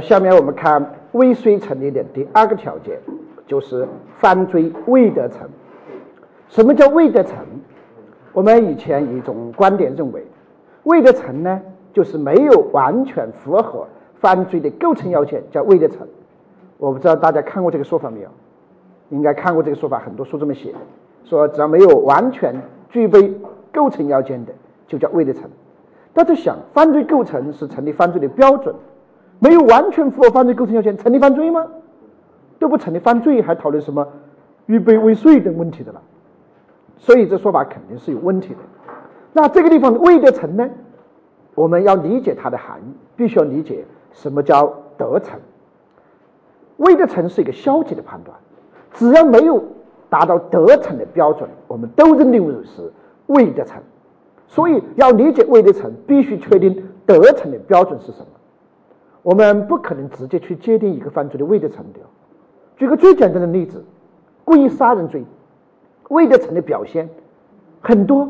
下面我们看未遂成立的第二个条件，就是犯罪未得成。什么叫未得成？我们以前一种观点认为，未得成呢，就是没有完全符合犯罪的构成要件，叫未得成。我不知道大家看过这个说法没有？应该看过这个说法，很多书这么写，说只要没有完全具备构成要件的，就叫未得成。大家想，犯罪构成是成立犯罪的标准，没有完全符合犯罪构成要件，成立犯罪吗？都不成立犯罪，还讨论什么预备未遂等问题的了？所以这说法肯定是有问题的。那这个地方未得成呢？我们要理解它的含义，必须要理解什么叫得成。未得成是一个消极的判断，只要没有达到得成的标准，我们都认定为是未得成。所以要理解未得成，必须确定得成的标准是什么。我们不可能直接去界定一个犯罪的未得成的。举个最简单的例子，故意杀人罪。未得成的表现很多，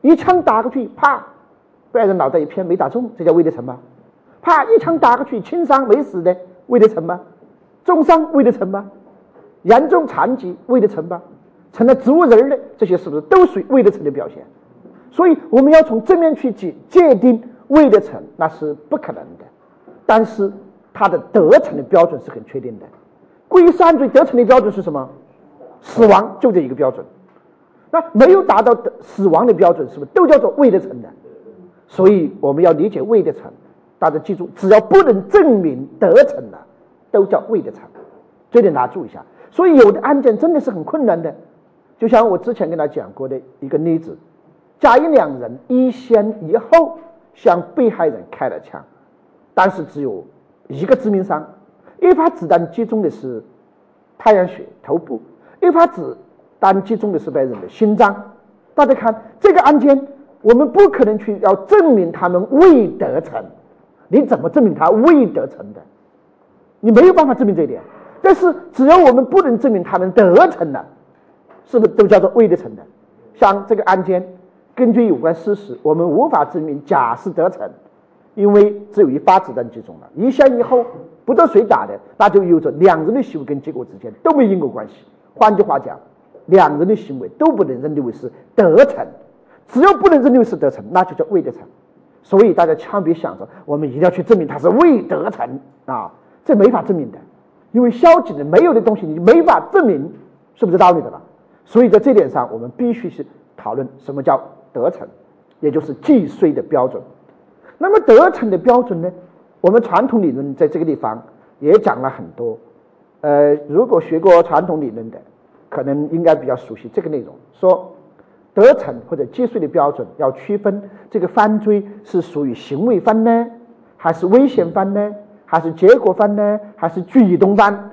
一枪打过去，啪，被人脑袋一偏没打中，这叫未得成吗？啪，一枪打过去，轻伤没死的，未得成吗？重伤未得成吗？严重残疾未得成吗？成了植物人的这些是不是都属于未得成的表现？所以我们要从正面去界界定未得成，那是不可能的。但是他的得逞的标准是很确定的。故意杀人罪得逞的标准是什么？死亡就这一个标准，那没有达到的死亡的标准，是不是都叫做未得逞的？所以我们要理解未得逞，大家记住，只要不能证明得逞了，都叫未得逞，这点大家注意一下。所以有的案件真的是很困难的，就像我之前跟他讲过的一个例子：甲乙两人一先一后向被害人开了枪，但是只有一个致命伤，一发子弹击中的是太阳穴头部。一发子弹击中的是被人的心脏。大家看这个案件，我们不可能去要证明他们未得逞。你怎么证明他未得逞的？你没有办法证明这一点。但是只要我们不能证明他们得逞了，是不是都叫做未得逞的？像这个案件，根据有关事实，我们无法证明甲是得逞，因为只有一发子弹击中了，一先一后不知道谁打的，那就有着两人的行为跟结果之间都没因果关系。换句话讲，两人的行为都不能认定为是得逞，只要不能认定为是得逞，那就叫未得逞。所以大家千万别想着我们一定要去证明他是未得逞啊，这没法证明的，因为消极的没有的东西你没法证明，是不是道理的了？所以在这点上，我们必须是讨论什么叫得逞，也就是既遂的标准。那么得逞的标准呢？我们传统理论在这个地方也讲了很多。呃，如果学过传统理论的，可能应该比较熟悉这个内容。说得逞或者既遂的标准，要区分这个犯罪是属于行为犯呢，还是危险犯呢，还是结果犯呢，还是举动犯？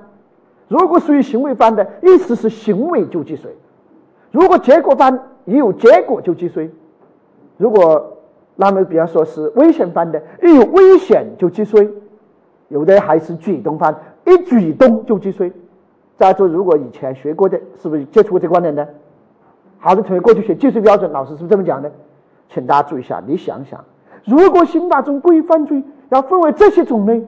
如果属于行为犯的，意思是行为就既遂；如果结果犯，一有结果就既遂；如果那么比方说是危险犯的，一有危险就既遂；有的还是举动犯。一举动就击碎。再说，如果以前学过的，是不是接触过这个观点的？好的同学，过去学技术标准，老师是不是这么讲的？请大家注意一下，你想想，如果刑法中故意犯罪要分为这些种类，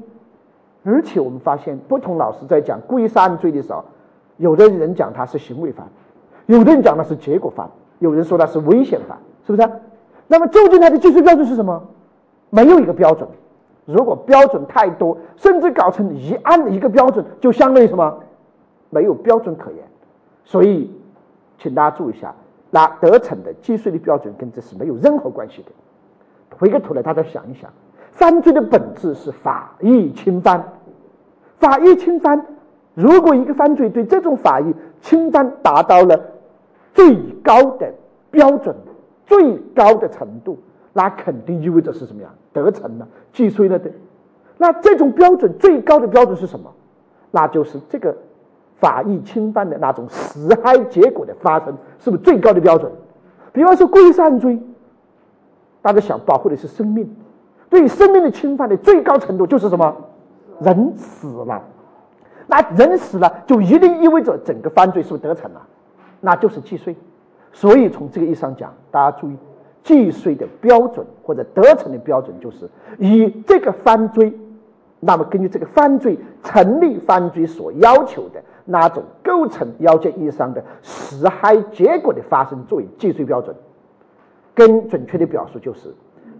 而且我们发现，不同老师在讲故意杀人罪的时候，有的人讲他是行为犯，有的人讲的是结果犯，有人说他是危险犯，是不是？那么究竟它的技术标准是什么？没有一个标准。如果标准太多，甚至搞成一案的一个标准，就相当于什么？没有标准可言。所以，请大家注意一下，那得逞的计税的标准跟这是没有任何关系的。回过头来，大家想一想，犯罪的本质是法益侵犯。法益侵犯，如果一个犯罪对这种法益侵犯达到了最高的标准、最高的程度。那肯定意味着是什么呀？得逞了，既遂了的。那这种标准最高的标准是什么？那就是这个法益侵犯的那种死害结果的发生，是不是最高的标准？比方说故意杀人罪，大家想保护的是生命，对生命的侵犯的最高程度就是什么？人死了，那人死了就一定意味着整个犯罪是不是得逞了？那就是既遂。所以从这个意义上讲，大家注意。既遂的标准或者得逞的标准，就是以这个犯罪那么根据这个犯罪成立犯罪所要求的那种构成要件意义上的实害结果的发生作为计税标准，更准确的表述就是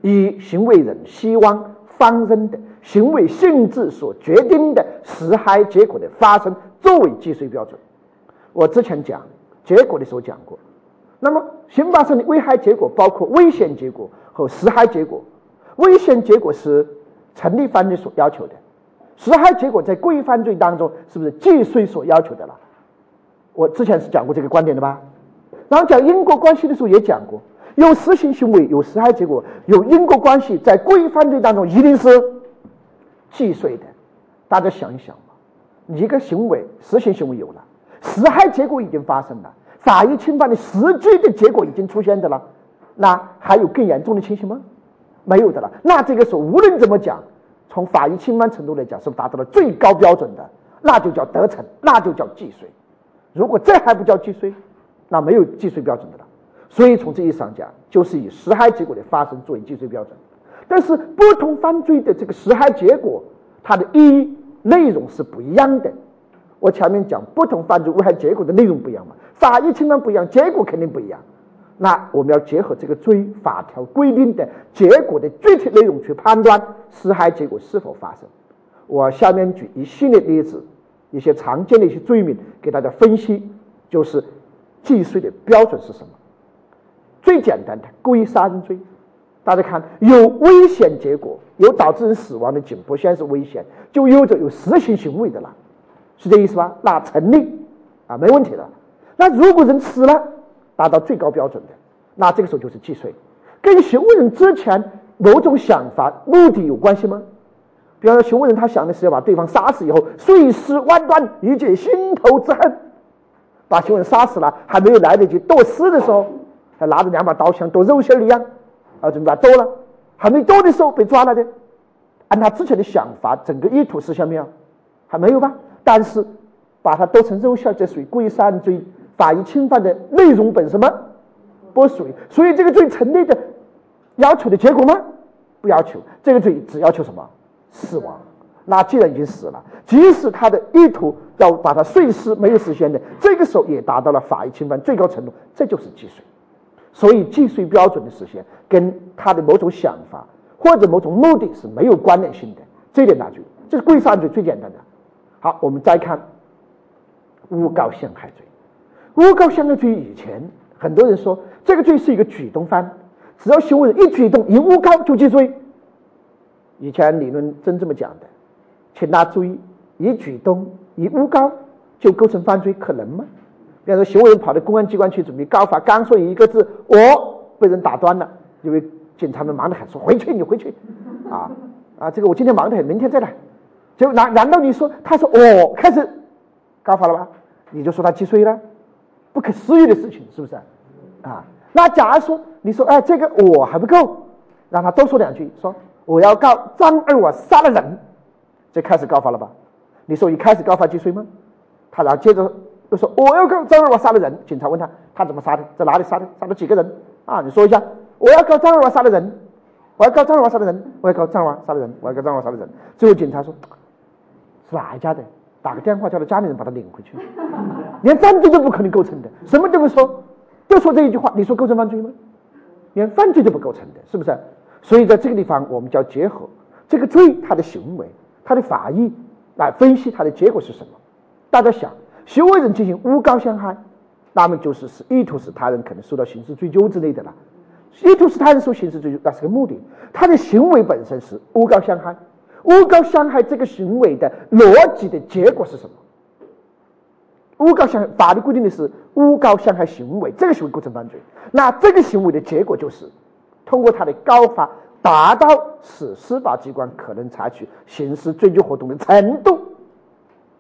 以行为人希望发生的行为性质所决定的实害结果的发生作为计税标准。我之前讲结果的时候讲过，那么刑法上的危害结果包括危险结果和实害结果。危险结果是成立犯罪所要求的，实害结果在故意犯罪当中是不是既遂所要求的了？我之前是讲过这个观点的吧？然后讲因果关系的时候也讲过，有实行行为有实害结果有因果关系，在故意犯罪当中一定是既遂的。大家想一想吧，一个行为实行行为有了，实害结果已经发生了，法益侵犯的实际的结果已经出现的了，那还有更严重的情形吗？没有的了，那这个时候无论怎么讲，从法益侵犯程度来讲，是不达到了最高标准的，那就叫得逞，那就叫既遂。如果这还不叫既遂，那没有既遂标准的了。所以从这意义上讲，就是以实害结果的发生作为既遂标准。但是不同犯罪的这个实害结果，它的意义内容是不一样的。我前面讲不同犯罪危害结果的内容不一样嘛，法益侵犯不一样，结果肯定不一样。那我们要结合这个罪法条规定的结果的具体内容去判断实害结果是否发生。我下面举一系列例子，一些常见的一些罪名给大家分析，就是计税的标准是什么？最简单的故意杀人罪，大家看有危险结果，有导致人死亡的紧迫现实危险，就有着有实行行为的了，是这意思吧？那成立啊，没问题的。那如果人死了？达到最高标准的，那这个时候就是计税，跟询问人之前某种想法、目的有关系吗？比方说，询问人他想的是要把对方杀死以后，碎尸万段，以解心头之恨，把询问人杀死了，还没有来得及剁尸的时候，还拿着两把刀像剁肉馅儿一样，啊，准备把剁了，还没剁的时候被抓了的，按他之前的想法，整个意图实现没有？还没有吧？但是把它剁成肉馅，这属于故意杀人罪。法益侵犯的内容本身吗？不属于，所以这个罪成立的要求的结果吗？不要求，这个罪只要求什么？死亡。那既然已经死了，即使他的意图要把他碎尸没有实现的，这个时候也达到了法益侵犯最高程度，这就是既遂。所以既遂标准的实现跟他的某种想法或者某种目的是没有关联性的，这点大注意。这是故意杀人罪最简单的。好，我们再看诬告陷害罪。诬告陷害罪以前，很多人说这个罪是一个举动犯，只要行为人一举动一诬告就计罪。以前理论真这么讲的，请大家注意，一举动一诬告就构成犯罪，可能吗？比方说，行为人跑到公安机关去准备告发，刚说一个字，我被人打断了，因为警察们忙得很，说回去你回去，啊啊，这个我今天忙得很，明天再来。就难难道你说他说我开始告发了吧？你就说他既遂了？不可思议的事情，是不是？啊，那假如说你说，哎，这个我还不够，让他多说两句，说我要告张二娃杀了人，就开始告发了吧？你说一开始告发既遂吗？他然后接着又说我要告张二娃杀了人，警察问他他怎么杀的，在哪里杀的，杀了几个人？啊，你说一下，我要告张二娃杀了人，我要告张二娃杀了人，我要告张二娃杀了人，我要告张二娃杀了人。最后警察说，哪一家的？打个电话叫他家里人把他领回去，连犯罪都不可能构成的，什么都不说，就说这一句话，你说构成犯罪吗？连犯罪都不构成的，是不是？所以在这个地方，我们就要结合这个罪他的行为、他的法益来分析他的结果是什么。大家想，行为人进行诬告陷害，那么就是是意图使他人可能受到刑事追究之类的了。意图使他人受刑事追究，那是个目的。他的行为本身是诬告陷害。诬告陷害这个行为的逻辑的结果是什么？诬告陷法律规定的是诬告陷害行为，这个行为构成犯罪。那这个行为的结果就是通过他的告发，达到使司法机关可能采取刑事追究活动的程度。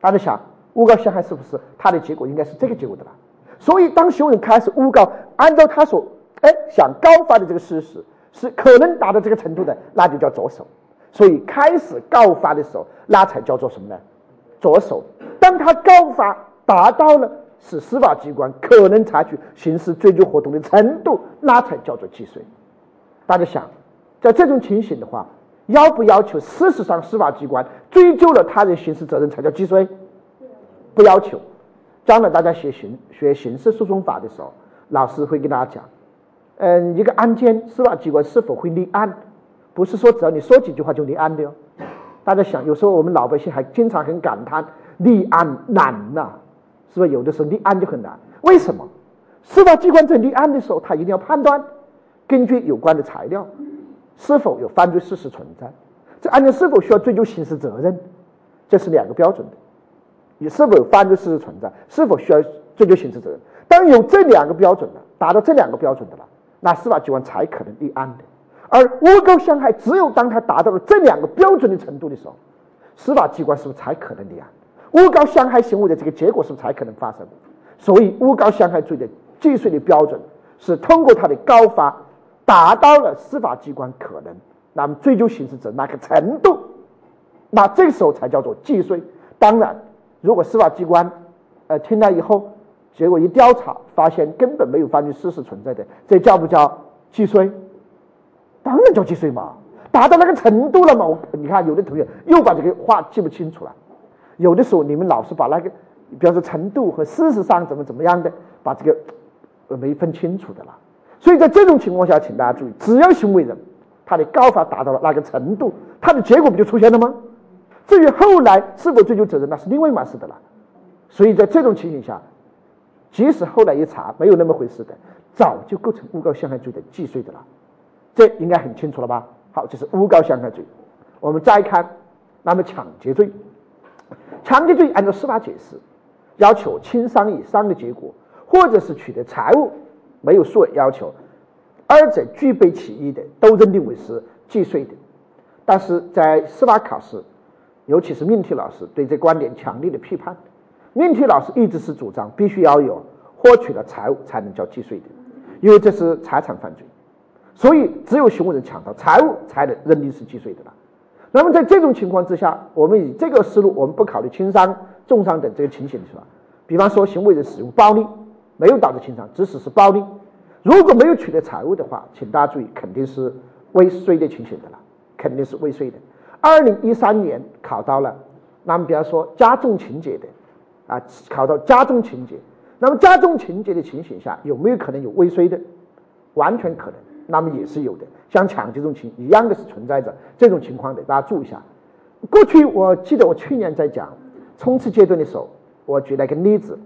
大家想，诬告陷害是不是他的结果应该是这个结果的吧？所以，当行为人开始诬告，按照他所哎想告发的这个事实是可能达到这个程度的，那就叫着手。所以开始告发的时候，那才叫做什么呢？着手。当他告发达到了使司法机关可能采取刑事追究活动的程度，那才叫做既遂。大家想，在这种情形的话，要不要求事实上司法机关追究了他人刑事责任才叫既遂？不要求。将来大家学刑学刑事诉讼法的时候，老师会跟大家讲，嗯，一个案件司法机关是否会立案，不是说只要你说几句话就立案的哟。大家想，有时候我们老百姓还经常很感叹立案难呐，是不是？有的时候立案就很难，为什么？司法机关在立案的时候，他一定要判断，根据有关的材料，是否有犯罪事实存在，这案件是否需要追究刑事责任，这是两个标准的。你是否有犯罪事实存在，是否需要追究刑事责任？当有这两个标准的，达到这两个标准的了，那司法机关才可能立案的。而诬告陷害，只有当他达到了这两个标准的程度的时候，司法机关是不是才可能立案？诬告陷害行为的这个结果是不是才可能发生？所以，诬告陷害罪的既遂的标准是通过它的高发，达到了司法机关可能那么追究刑事责任那个程度，那这个时候才叫做既遂。当然，如果司法机关呃听了以后，结果一调查发现根本没有犯罪事实存在的，这叫不叫既遂？当然叫计税嘛，达到那个程度了嘛。我你看，有的同学又把这个话记不清楚了。有的时候你们老是把那个，比方说程度和事实上怎么怎么样的，把这个呃没分清楚的了。所以在这种情况下，请大家注意，只要行为人他的高法达到了那个程度，他的结果不就出现了吗？至于后来是否追究责任，那是另外一码事的了。所以在这种情形下，即使后来一查没有那么回事的，早就构成诬告陷害罪的既遂的了。这应该很清楚了吧？好，这是诬告陷害罪。我们再看，那么抢劫罪，抢劫罪按照司法解释，要求轻伤以上的结果，或者是取得财物没有数额要求，二者具备其一的，都认定为是既遂的。但是在司法考试，尤其是命题老师对这观点强烈的批判。命题老师一直是主张必须要有获取了财物才能叫既遂的，因为这是财产犯罪。所以，只有行为人抢到财物，才能认定是既遂的了。那么，在这种情况之下，我们以这个思路，我们不考虑轻伤、重伤等这个情形，是吧？比方说，行为人使用暴力，没有导致轻伤，即使是暴力。如果没有取得财物的话，请大家注意，肯定是未遂的情形的了，肯定是未遂的。二零一三年考到了，那么比方说加重情节的，啊，考到加重情节，那么加重情节的情形下，有没有可能有未遂的？完全可能。那么也是有的，像抢劫这种情一样的是存在着这种情况的，大家注意一下。过去我记得我去年在讲冲刺阶段的时候，我举了一个例子，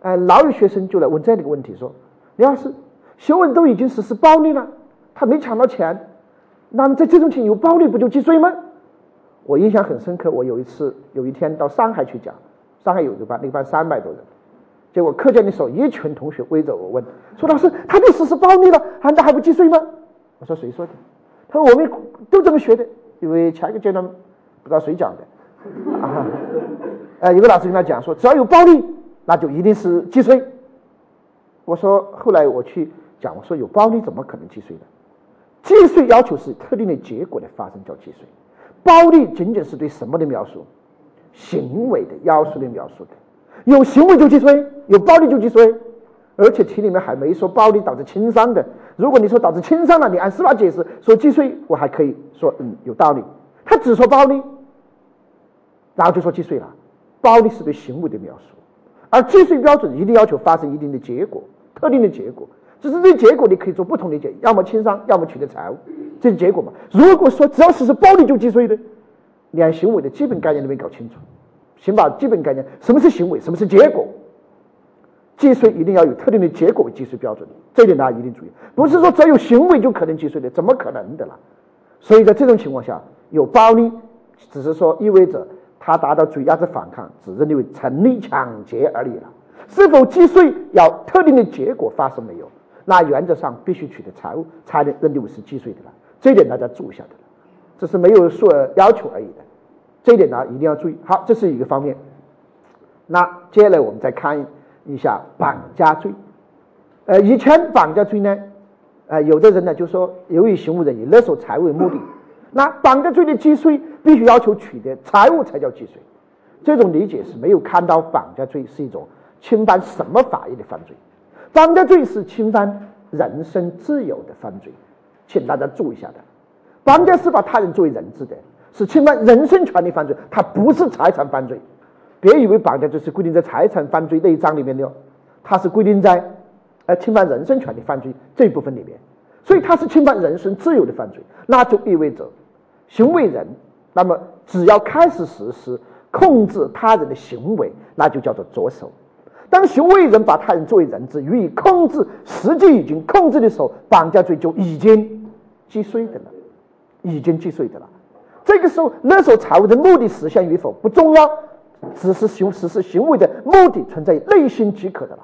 呃，老有学生就来问这样的一个问题，说：李老师，行为人都已经实施暴力了，他没抢到钱，那么在这种情有暴力不就既遂吗？我印象很深刻，我有一次有一天到上海去讲，上海有一个班，那个班三百多人。结果课间的时候，一群同学围着我问说：“老师，他都实施暴力了，难道还不计税吗？”我说：“谁说的？”他说：“我们都这么学的，因为前一个阶段不知道谁讲的啊。”，有个老师跟他讲说：“只要有暴力，那就一定是计税。”我说：“后来我去讲，我说有暴力怎么可能计税呢？计税要求是特定的结果的发生叫计税，暴力仅仅是对什么的描述？行为的要素的描述的。”有行为就既遂，有暴力就既遂，而且题里面还没说暴力导致轻伤的。如果你说导致轻伤了，你按司法解释说既遂，我还可以说嗯有道理。他只说暴力，然后就说既遂了。暴力是对行为的描述，而既遂标准一定要求发生一定的结果，特定的结果。只是这结果你可以做不同的解，要么轻伤，要么取得财物，这是结果嘛？如果说只要实施暴力就既遂的，你按行为的基本概念都没搞清楚。先把基本概念，什么是行为，什么是结果？既遂一定要有特定的结果为既遂标准，这点大家一定注意。不是说只有行为就可能既遂的，怎么可能的了？所以在这种情况下，有暴力，只是说意味着他达到主压制反抗，只认定为成立抢劫而已了。是否既遂要特定的结果发生没有？那原则上必须取得财物才能认定为是既遂的了。这一点大家注意一下的，这是没有数额要求而已的。这一点呢，一定要注意。好，这是一个方面。那接下来我们再看一下绑架罪。呃，以前绑架罪呢，呃，有的人呢就说，由于行为人以勒索财物为目的，那绑架罪的既遂必须要求取得财物才叫既遂。这种理解是没有看到绑架罪是一种侵犯什么法益的犯罪。绑架罪是侵犯人身自由的犯罪，请大家注意一下的。绑架是把他人作为人质的，是侵犯人身权利犯罪，它不是财产犯罪。别以为绑架罪是规定在财产犯罪那一章里面的，它是规定在呃侵犯人身权利犯罪这一部分里面，所以它是侵犯人身自由的犯罪，那就意味着行为人那么只要开始实施控制他人的行为，那就叫做着手。当行为人把他人作为人质予以控制，实际已经控制的时候，绑架罪就已经既遂的了，已经既遂的了。这个时候勒索财物的目的实现与否不重要。只是行实施行为的目的存在于内心即可的了，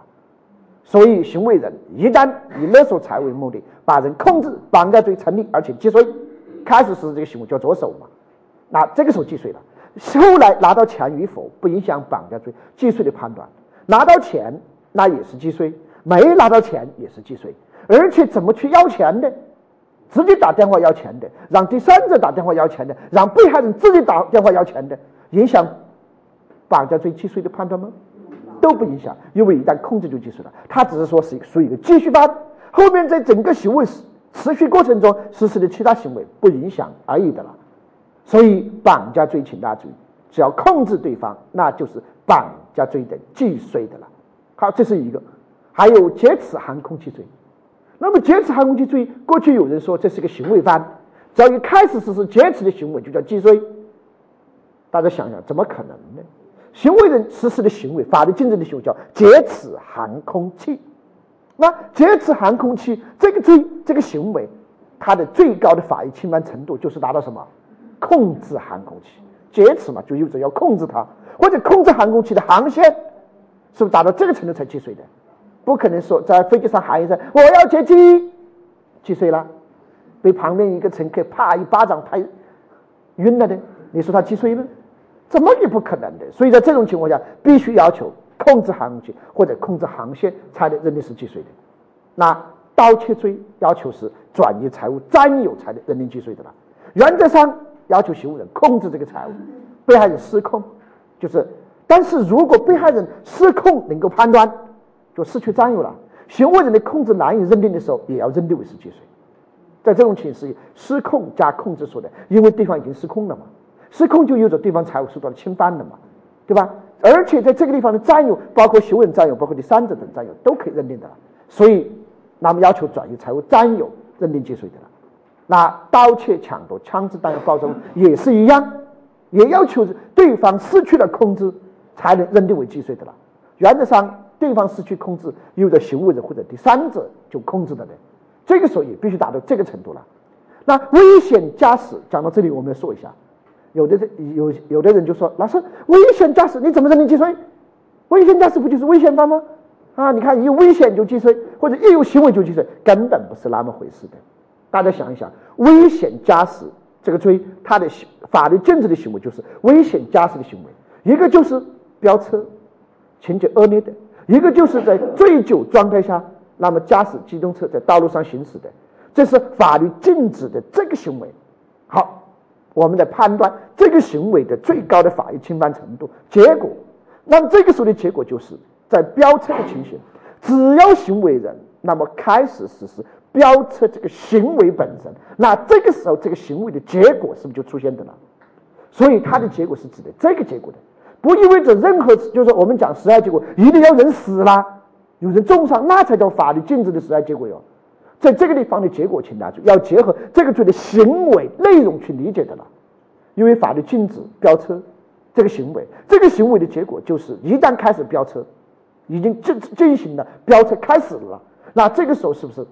所以行为人一旦以勒索财为目的，把人控制，绑架罪成立，而且既遂，开始实施这个行为叫着手嘛，那这个时候既遂了。后来拿到钱与否不影响绑架罪既遂的判断，拿到钱那也是既遂，没拿到钱也是既遂，而且怎么去要钱的？直接打电话要钱的，让第三者打电话要钱的，让被害人自己打电话要钱的，影响。绑架罪既遂的判断吗？都不影响，因为一旦控制就既遂了。他只是说是属于一个继续犯，后面在整个行为持续过程中实施的其他行为不影响而已的了。所以绑架罪、请大家注意，只要控制对方，那就是绑架罪的既遂的了。好，这是一个。还有劫持含空气罪。那么劫持含空器罪，过去有人说这是个行为犯，只要一开始实施劫持的行为就叫既遂。大家想想，怎么可能呢？行为人实施的行为，法律禁止的行为叫劫持含空器。那劫持含空器这个罪，这个行为，它的最高的法益侵犯程度就是达到什么？控制含空器，劫持嘛，就意味着要控制它，或者控制含空器的航线，是不是达到这个程度才既遂的？不可能说在飞机上喊一声“我要劫机”，击碎了，被旁边一个乘客啪一巴掌拍晕了的，你说他击碎了？怎么也不可能的，所以在这种情况下，必须要求控制航空或者控制航线才能认定是既遂的。那盗窃罪要求是转移财物、占有才能认定既遂的了。原则上要求行为人控制这个财物，被害人失控就是。但是如果被害人失控能够判断，就失去占有了，行为人的控制难以认定的时候，也要认定为是既遂。在这种情形，失控加控制所的，因为对方已经失控了嘛。失控就有着对方财物受到了侵犯了嘛，对吧？而且在这个地方的占有，包括行为人占有，包括第三者等占有，都可以认定的了。所以，那么要求转移财物占有，认定既遂的了。那盗窃、抢夺、强制占有、暴走也是一样，也要求对方失去了控制，才能认定为既遂的了。原则上，对方失去控制，有的行为人或者第三者就控制的人，这个时候也必须达到这个程度了。那危险驾驶讲到这里，我们要说一下。有的有有的人就说：“老师，危险驾驶你怎么认定既遂？危险驾驶不就是危险犯吗？啊，你看一危险就既遂，或者一有行为就既遂，根本不是那么回事的。大家想一想，危险驾驶这个罪，它的法律禁止的行为就是危险驾驶的行为，一个就是飙车，情节恶劣的；一个就是在醉酒状态下，那么驾驶机动车在道路上行驶的，这是法律禁止的这个行为。好。”我们来判断这个行为的最高的法益侵犯程度，结果，那么这个时候的结果就是在飙车的情形，只要行为人那么开始实施飙车这个行为本身，那这个时候这个行为的结果是不是就出现的了？所以它的结果是指的这个结果的，不意味着任何就是我们讲实害结果一定要人死了，有人重伤，那才叫法律禁止的实害结果哟。在这个地方的结果，请大家注意，要结合这个罪的行为内容去理解的了。因为法律禁止飙车这个行为，这个行为的结果就是一旦开始飙车，已经进进行了飙车开始了，那这个时候是不是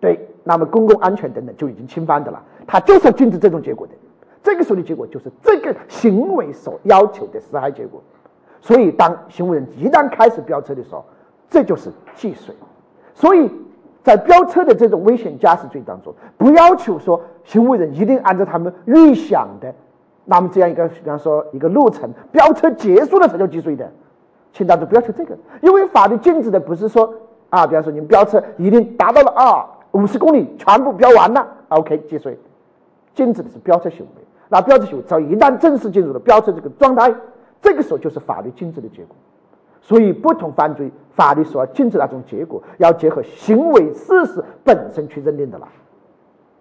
对？那么公共安全等等就已经侵犯的了。他就是要禁止这种结果的。这个时候的结果就是这个行为所要求的实害结果。所以，当行为人一旦开始飙车的时候，这就是既遂。所以。在飙车的这种危险驾驶罪当中，不要求说行为人一定按照他们预想的，那么这样一个，比方说一个路程，飙车结束了才叫既遂的，请大家不要求这个，因为法律禁止的不是说啊，比方说你们飙车一定达到了啊五十公里全部飙完了，OK 既遂，禁止的是飙车行为，那飙车行为只要一旦正式进入了飙车这个状态，这个时候就是法律禁止的结果。所以，不同犯罪法律所要禁止那种结果，要结合行为事实本身去认定的了。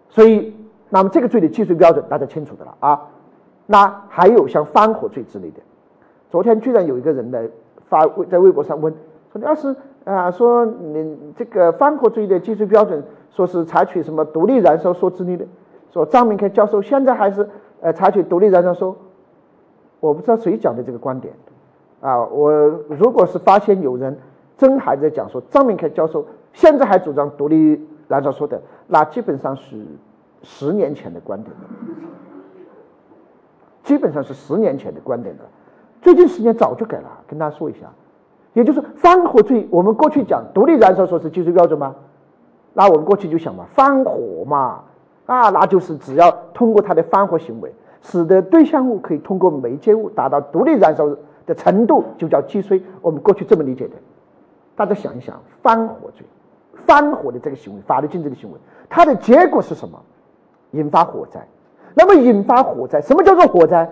所以，那么这个罪的计税标准大家清楚的了啊。那还有像放火罪之类的，昨天居然有一个人来发在微博上问说：“要是啊，说你这个放火罪的计税标准，说是采取什么独立燃烧说之类的，说张明开教授现在还是呃采取独立燃烧说，我不知道谁讲的这个观点啊。我如果是发现有人真还在讲说张明凯教授现在还主张独立燃烧说的，那基本上是十年前的观点了。”基本上是十年前的观点了，最近十年早就改了。跟大家说一下，也就是放火罪，我们过去讲独立燃烧说是技术标准吗？那我们过去就想嘛，放火嘛，啊，那就是只要通过他的放火行为，使得对象物可以通过媒介物达到独立燃烧的程度，就叫既遂。我们过去这么理解的。大家想一想，放火罪，放火的这个行为，法律禁止的行为，它的结果是什么？引发火灾。那么引发火灾，什么叫做火灾？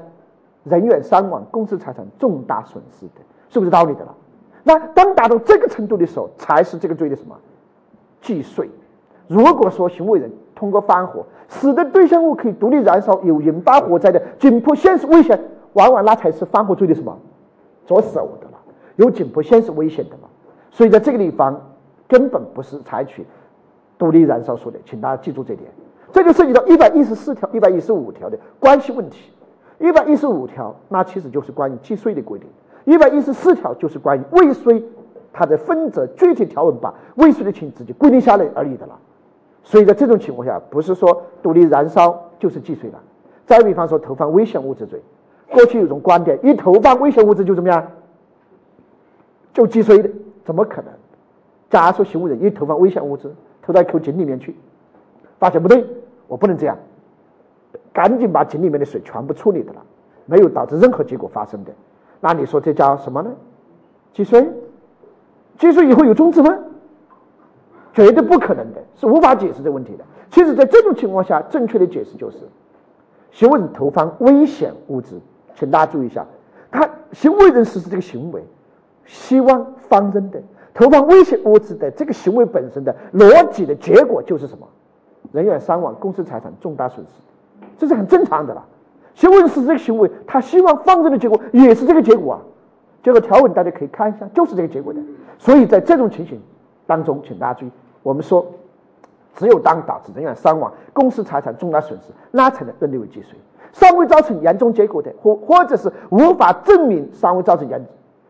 人员伤亡、公司财产重大损失的，是不是道理的了？那当达到这个程度的时候，才是这个罪的什么？既遂。如果说行为人通过放火，使得对象物可以独立燃烧，有引发火灾的紧迫现实危险，往往那才是放火罪的什么？着手的了，有紧迫现实危险的嘛。所以在这个地方，根本不是采取独立燃烧说的，请大家记住这点。这就涉及到一百一十四条、一百一十五条的关系问题。一百一十五条那其实就是关于计税的规定，一百一十四条就是关于未税，它的分则具体条文把未税的情直接规定下来而已的了。所以在这种情况下，不是说独立燃烧就是计税了。再比方说投放危险物质罪，过去有种观点，一投放危险物质就怎么样，就计税的，怎么可能？假如说行为人一投放危险物质，投到一口井里面去，发现不对。我不能这样，赶紧把井里面的水全部处理的了，没有导致任何结果发生的，那你说这叫什么呢？积税？积税以后有终止吗？绝对不可能的，是无法解释这个问题的。其实，在这种情况下，正确的解释就是：行为投放危险物质，请大家注意一下，他行为人实施这个行为，希望放任的投放危险物质的这个行为本身的逻辑的结果就是什么？人员伤亡、公司财产重大损失，这是很正常的了。行为人实施这个行为，他希望放任的结果也是这个结果啊。这个条文大家可以看一下，就是这个结果的。所以在这种情形当中，请大家注意，我们说，只有当导致人员伤亡、公司财产重大损失，那才能认定为既遂。尚未造成严重结果的，或或者是无法证明尚未造成严，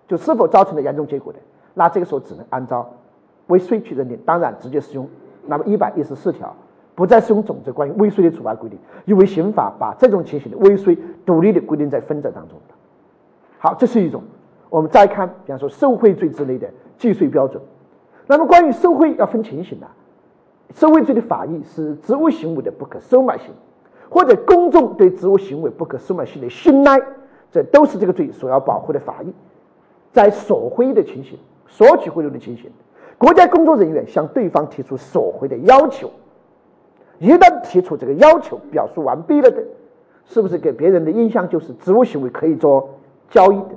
就是否造成了严重结果的，那这个时候只能按照未遂去认定。当然，直接适用那么一百一十四条。不再适用总则关于未遂的处罚规定，因为刑法把这种情形的未遂独立的规定在分则当中的。好，这是一种。我们再看，比方说受贿罪之类的计税标准。那么关于受贿要分情形的，受贿罪的法益是职务行为的不可收买性，或者公众对职务行为不可收买性的信赖，这都是这个罪所要保护的法益。在索贿的情形、索取贿赂的情形，国家工作人员向对方提出索贿的要求。一旦提出这个要求，表述完毕了的，是不是给别人的印象就是职务行为可以做交易的？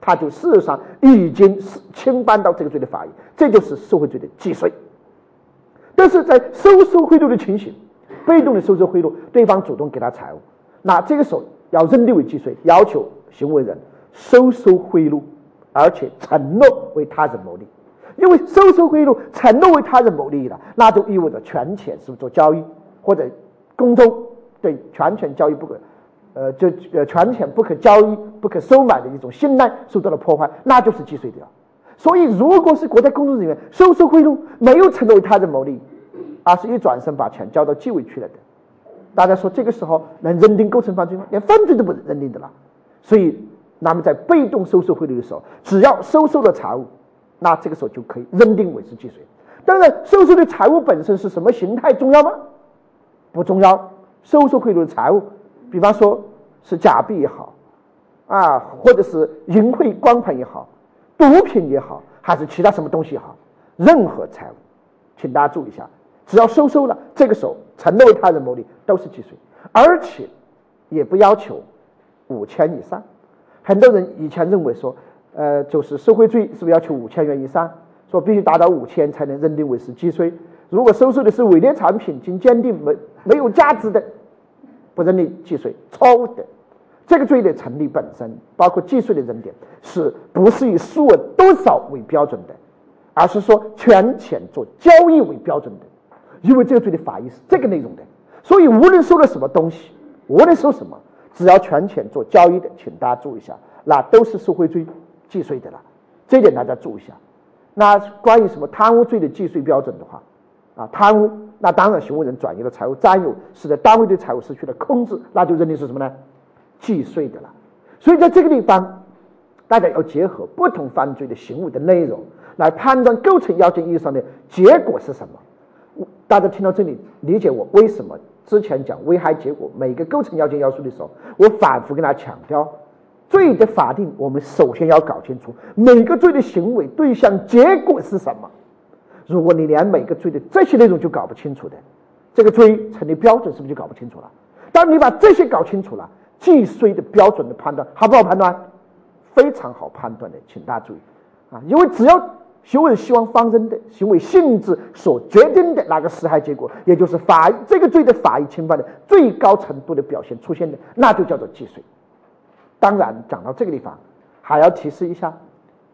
他就事实上已经是侵犯到这个罪的法益，这就是受贿罪的既遂。但是在收受贿赂的情形，被动的收受贿赂，对方主动给他财物，那这个时候要认定为既遂，要求行为人收受贿赂，而且承诺为他人谋利。因为收受贿赂承诺为他人谋利益了，那就意味着权钱是不是做交易？或者公众对权权交易不可，呃，就呃权钱不可交易、不可收买的一种信赖受到了破坏，那就是既遂的。所以，如果是国家工作人员收受贿赂，没有承诺为他人谋利，而是一转身把钱交到纪委去了的，大家说这个时候能认定构成犯罪吗？连犯罪都不能认定的了。所以，那么在被动收受贿赂的时候，只要收受了财物，那这个时候就可以认定为是既遂。当然，收受的财物本身是什么形态重要吗？不重要，收受贿赂的财物，比方说是假币也好，啊，或者是淫秽光盘也好，毒品也好，还是其他什么东西也好，任何财物，请大家注意一下，只要收收了，这个时候承诺为他人谋利都是既遂，而且也不要求五千以上。很多人以前认为说，呃，就是受贿罪是不是要求五千元以上？说必须达到五千才能认定为是既遂。如果收受的是伪劣产品，经鉴定没没有价值的，不认定既遂，错误的。这个罪的成立本身，包括既遂的认定，是不是以数额多少为标准的，而是说权钱做交易为标准的。因为这个罪的法益是这个内容的，所以无论收了什么东西，无论收什么，只要权钱做交易的，请大家注意一下，那都是受贿罪既遂的了。这点大家注意一下。那关于什么贪污罪的既遂标准的话，啊，贪污，那当然行为人转移了财物占有，使得单位对财物失去了控制，那就认定是什么呢？既遂的了。所以在这个地方，大家要结合不同犯罪的行为的内容来判断构成要件意义上的结果是什么。大家听到这里，理解我为什么之前讲危害结果每个构成要件要素的时候，我反复跟大家强调。罪的法定，我们首先要搞清楚每个罪的行为对象结果是什么。如果你连每个罪的这些内容就搞不清楚的，这个罪成立标准是不是就搞不清楚了？当你把这些搞清楚了，既遂的标准的判断好不好判断？非常好判断的，请大家注意啊！因为只要行为希望放任的行为性质所决定的那个实害结果，也就是法这个罪的法益侵犯的最高程度的表现出现的，那就叫做既遂。当然，讲到这个地方，还要提示一下，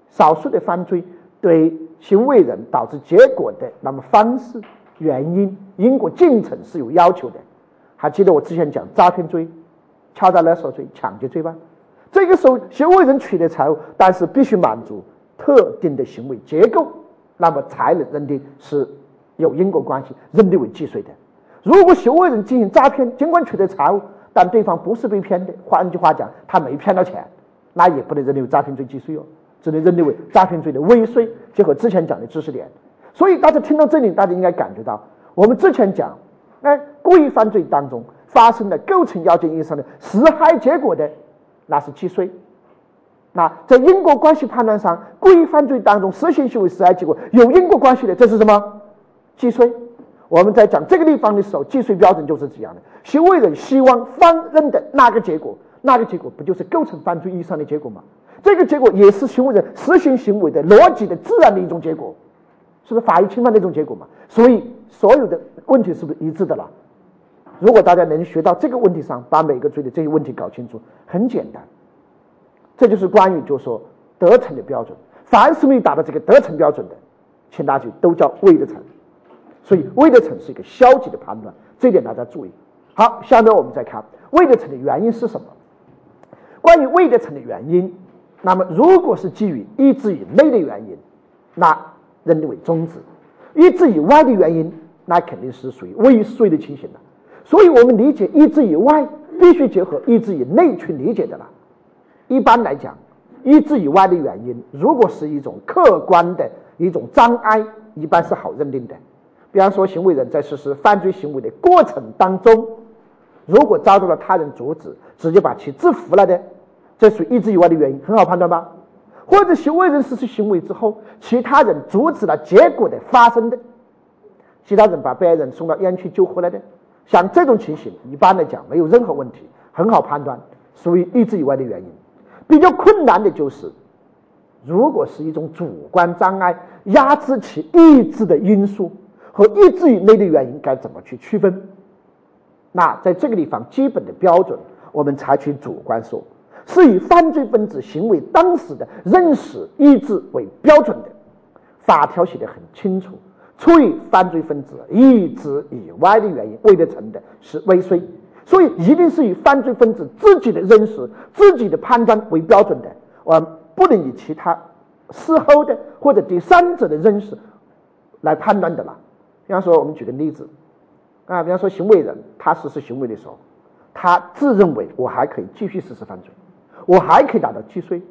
少数的犯罪对行为人导致结果的那么方式、原因、因果进程是有要求的。还记得我之前讲诈骗罪、敲诈勒索罪、抢劫罪吗？这个时候，行为人取得财物，但是必须满足特定的行为结构，那么才能认定是有因果关系，认定为既遂的。如果行为人进行诈骗，尽管取得财物，但对方不是被骗的，换句话讲，他没骗到钱，那也不能认定为诈骗罪既遂哦，只能认定为诈骗罪的未遂。结合之前讲的知识点，所以大家听到这里，大家应该感觉到，我们之前讲，哎，故意犯罪当中发生的构成要件意义上的实害结果的，那是既遂。那在因果关系判断上，故意犯罪当中实行行为实害结果有因果关系的，这是什么？既遂。我们在讲这个地方的时候，既遂标准就是这样的。行为人希望放任的那个结果，那个结果不就是构成犯罪意义上的结果吗？这个结果也是行为人实行行为的逻辑的自然的一种结果，是不是法益侵犯的一种结果嘛？所以所有的问题是不是一致的了？如果大家能学到这个问题上，把每个罪的这些问题搞清楚，很简单。这就是关于就是说得逞的标准。凡是没有达到这个得逞标准的，请大家都叫未得逞。所以未得逞是一个消极的判断，这点大家注意。好，下面我们再看未得逞的原因是什么？关于未得逞的原因，那么如果是基于一字以内的原因，那认定为中止；一字以外的原因，那肯定是属于未遂的情形了。所以我们理解一字以外，必须结合一字以内去理解的了。一般来讲，一字以外的原因，如果是一种客观的一种障碍，一般是好认定的。比方说，行为人在实施犯罪行为的过程当中，如果遭到了他人阻止，直接把其制服了的，这属于意志以外的原因，很好判断吧？或者行为人实施行为之后，其他人阻止了结果的发生的，其他人把被害人送到医院去救活了的，像这种情形，一般来讲没有任何问题，很好判断，属于意志以外的原因。比较困难的就是，如果是一种主观障碍压制其意志的因素。和意志以内的原因该怎么去区分？那在这个地方，基本的标准，我们采取主观说，是以犯罪分子行为当时的认识意志为标准的。法条写的很清楚，出于犯罪分子意志以外的原因未得成的是未遂，所以一定是以犯罪分子自己的认识、自己的判断为标准的，而不能以其他事后的或者第三者的认识来判断的了。比方说，我们举个例子，啊，比方说行为人他实施行为的时候，他自认为我还可以继续实施犯罪，我还可以达到既遂，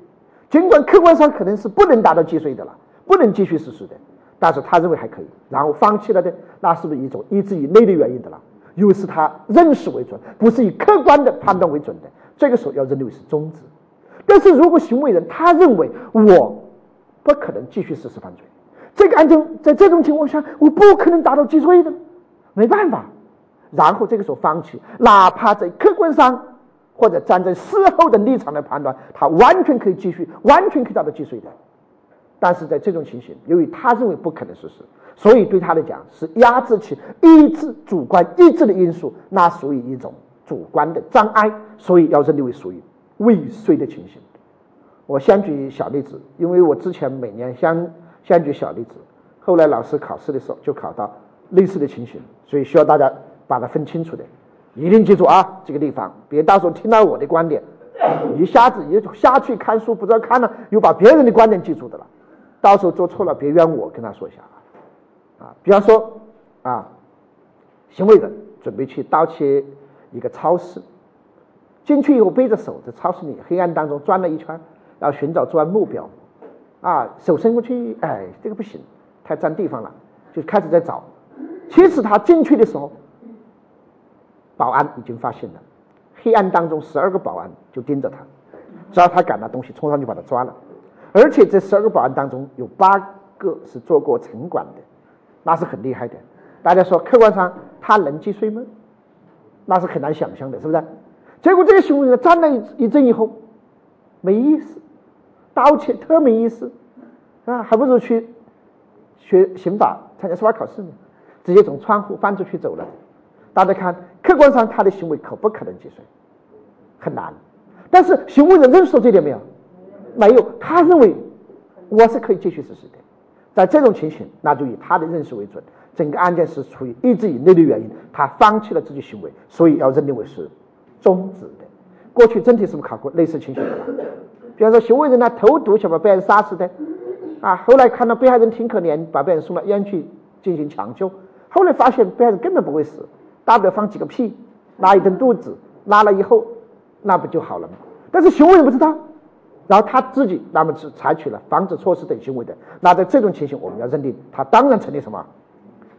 尽管客观上可能是不能达到既遂的了，不能继续实施的，但是他认为还可以，然后放弃了的，那是不是一种意志以内的原因的了？因为是他认识为准，不是以客观的判断为准的，这个时候要认定为是终止。但是如果行为人他认为我不可能继续实施犯罪。这个案件在这种情况下，我不可能达到既遂的，没办法。然后这个时候放弃，哪怕在客观上或者站在事后的立场来判断，他完全可以继续，完全可以达到既遂的。但是在这种情形，由于他认为不可能实施，所以对他来讲是压制其意志、主观意志的因素，那属于一种主观的障碍，所以要认定为属于未遂的情形。我先举小例子，因为我之前每年先先举小例子，后来老师考试的时候就考到类似的情形，所以需要大家把它分清楚的，一定记住啊这个地方，别到时候听到我的观点，一下子一下去看书不知道看了，又把别人的观点记住的了，到时候做错了别怨我，跟他说一下啊，啊，比方说啊，行为人准备去盗窃一个超市，进去以后背着手在超市里黑暗当中转了一圈。然后寻找作案目标，啊，手伸过去，哎，这个不行，太占地方了，就开始在找。其实他进去的时候，保安已经发现了，黑暗当中十二个保安就盯着他，只要他敢拿东西，冲上去把他抓了。而且这十二个保安当中有八个是做过城管的，那是很厉害的。大家说客观上他能击碎吗？那是很难想象的，是不是？结果这个凶人站了一一阵以后，没意思。盗窃特没意思，啊，还不如去学刑法、参加司法考试呢。直接从窗户翻出去走了。大家看，客观上他的行为可不可能击碎？很难。但是行为人认识到这点没有？没有。他认为我是可以继续实施的。在这种情形，那就以他的认识为准。整个案件是出于意志以内的原因，他放弃了自己行为，所以要认定为是终止的。过去真题是不是考过类似情形的？比方说，行为人呢投毒想把被害人杀死的，啊，后来看到被害人挺可怜，把被害人送到医院去进行抢救，后来发现被害人根本不会死，大不了放几个屁，拉一顿肚子，拉了以后那不就好了吗？但是行为人不知道，然后他自己那么是采取了防止措施等行为的，那在这种情形，我们要认定他当然成立什么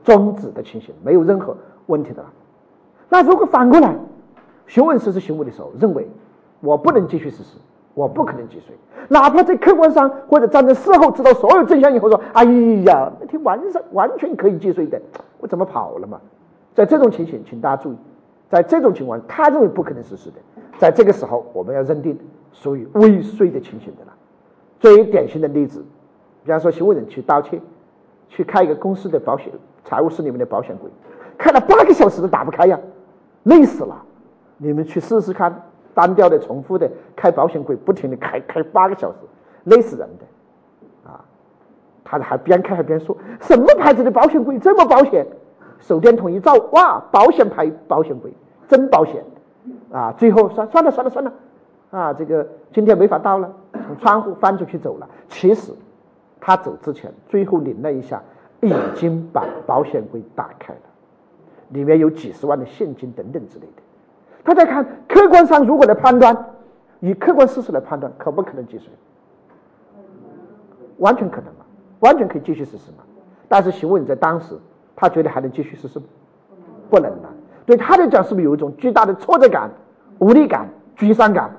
终止的情形，没有任何问题的了。那如果反过来，行为人实施行为的时候认为我不能继续实施。我不可能既遂，哪怕在客观上或者站在事后知道所有真相以后说：“哎呀，那天晚上完全可以既遂的，我怎么跑了嘛？”在这种情形，请大家注意，在这种情况，他认为不可能实施的，在这个时候，我们要认定属于未遂的情形的了。最典型的例子，比方说行为人去盗窃，去开一个公司的保险财务室里面的保险柜，开了八个小时都打不开呀，累死了。你们去试试看。单调的、重复的开保险柜，不停的开开八个小时，累死人的，啊！他还边开还边说：“什么牌子的保险柜这么保险？”手电筒一照，哇，保险牌保险柜，真保险！啊，最后算算了算了算了，啊，这个今天没法到了，从窗户翻出去走了。其实他走之前，最后拧了一下，已经把保险柜打开了，里面有几十万的现金等等之类的。大家看，客观上如果来判断，以客观事实来判断，可不可能继续？完全可能嘛，完全可以继续实施嘛。但是行为人在当时，他觉得还能继续实施，不能了。对他来讲，是不是有一种巨大的挫折感、无力感、沮丧感？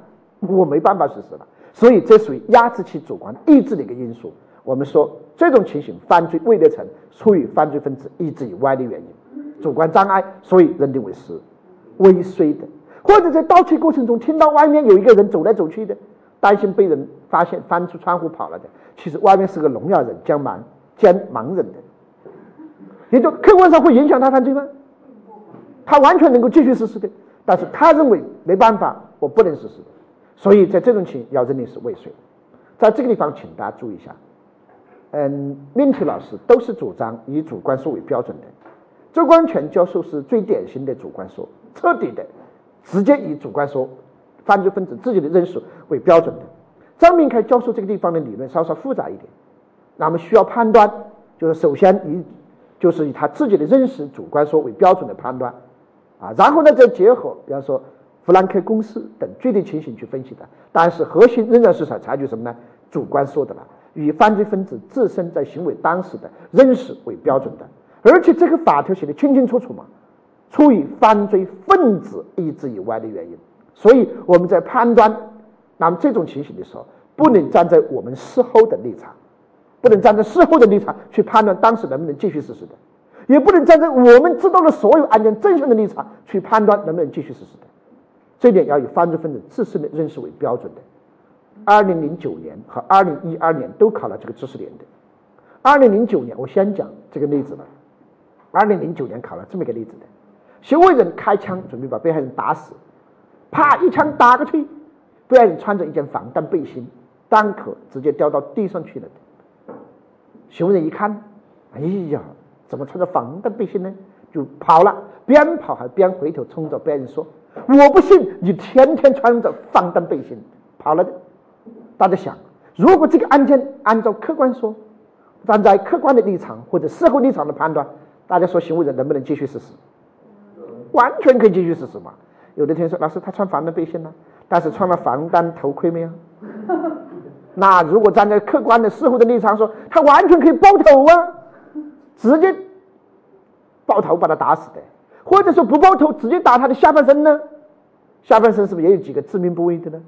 我没办法实施了。所以这属于压制其主观意志的一个因素。我们说这种情形，犯罪未得成，出于犯罪分子意志以外的原因，主观障碍，所以认定为是。未遂的，或者在盗窃过程中听到外面有一个人走来走去的，担心被人发现，翻出窗户跑了的。其实外面是个聋哑人，将盲兼盲人的，也就客观上会影响他犯罪吗？他完全能够继续实施的，但是他认为没办法，我不能实施，所以在这种情要认定是未遂。在这个地方，请大家注意一下，嗯，命题老师都是主张以主观说为标准的，周光全教授是最典型的主观说。彻底的，直接以主观说犯罪分子自己的认识为标准的。张明凯教授这个地方的理论稍稍复杂一点，那么需要判断，就是首先以就是以他自己的认识主观说为标准的判断啊，然后呢再结合比方说弗兰克公司等具体情形去分析的。但是核心仍然是采采取什么呢？主观说的了，以犯罪分子自身在行为当时的认识为标准的，而且这个法条写的清清楚楚嘛。出于犯罪分子意志以外的原因，所以我们在判断那么这种情形的时候，不能站在我们事后的立场，不能站在事后的立场去判断当时能不能继续实施的，也不能站在我们知道的所有案件真相的立场去判断能不能继续实施的。这点要以犯罪分子自身的认识为标准的。二零零九年和二零一二年都考了这个知识点的。二零零九年我先讲这个例子吧。二零零九年考了这么一个例子的。行为人开枪准备把被害人打死，啪一枪打过去，被害人穿着一件防弹背心，弹壳直接掉到地上去了。行为人一看，哎呀，怎么穿着防弹背心呢？就跑了，边跑还边回头冲着别人说：“我不信你天天穿着防弹背心跑了的。”大家想，如果这个案件按照客观说，站在客观的立场或者社会立场的判断，大家说行为人能不能继续实施？完全可以继续实施嘛？有的同学说老师他穿防弹背心呢，但是穿了防弹头盔没有？那如果站在客观的事后的立场说，他完全可以爆头啊，直接爆头把他打死的，或者说不爆头直接打他的下半身呢？下半身是不是也有几个致命部位的呢？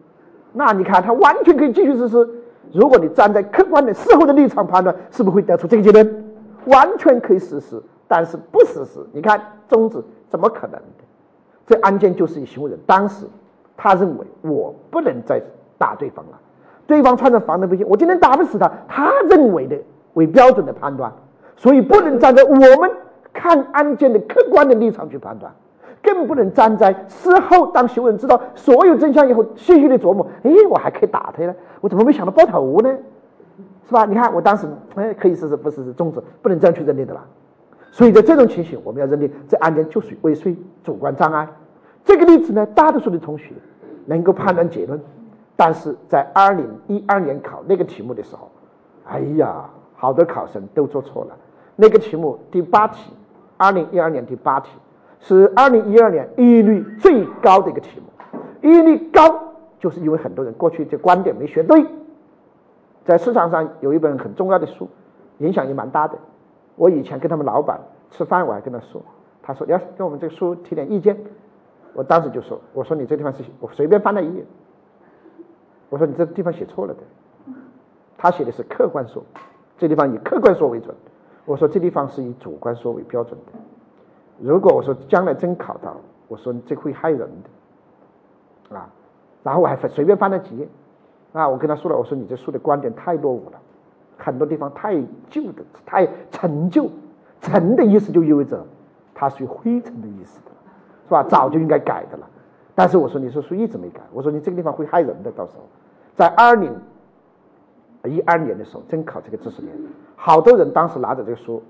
那你看他完全可以继续实施。如果你站在客观的事后的立场判断，是不是会得出这个结论？完全可以实施，但是不实施。你看宗旨怎么可能的？这案件就是一行为人当时他认为我不能再打对方了，对方穿着防弹背心，我今天打不死他。他认为的为标准的判断，所以不能站在我们看案件的客观的立场去判断。更不能站在事后，当行为人知道所有真相以后，细细的琢磨。哎，我还可以打他呢，我怎么没想到爆头呢？是吧？你看我当时，哎，可以试试，不试试，终止，不能这样去认定的了。所以在这种情形，我们要认定这案件就属于未遂主观障碍。这个例子呢，大多数的同学能够判断结论，但是在二零一二年考那个题目的时候，哎呀，好多考生都做错了。那个题目第八题，二零一二年第八题。是二零一二年一率最高的一个题目，一率高，就是因为很多人过去这观点没学对。在市场上有一本很重要的书，影响也蛮大的。我以前跟他们老板吃饭，我还跟他说，他说要跟我们这个书提点意见。我当时就说，我说你这地方是我随便翻了一页，我说你这地方写错了的。他写的是客观说，这地方以客观说为准。我说这地方是以主观说为标准的。如果我说将来真考到，我说这会害人的，啊，然后我还随便翻了几页，啊，我跟他说了，我说你这书的观点太落伍了，很多地方太旧的，太陈旧，陈的意思就意味着它属于灰尘的意思的，是吧？早就应该改的了。但是我说你这书一直没改，我说你这个地方会害人的，到时候在二零一二年的时候正考这个知识点，好多人当时拿着这个书。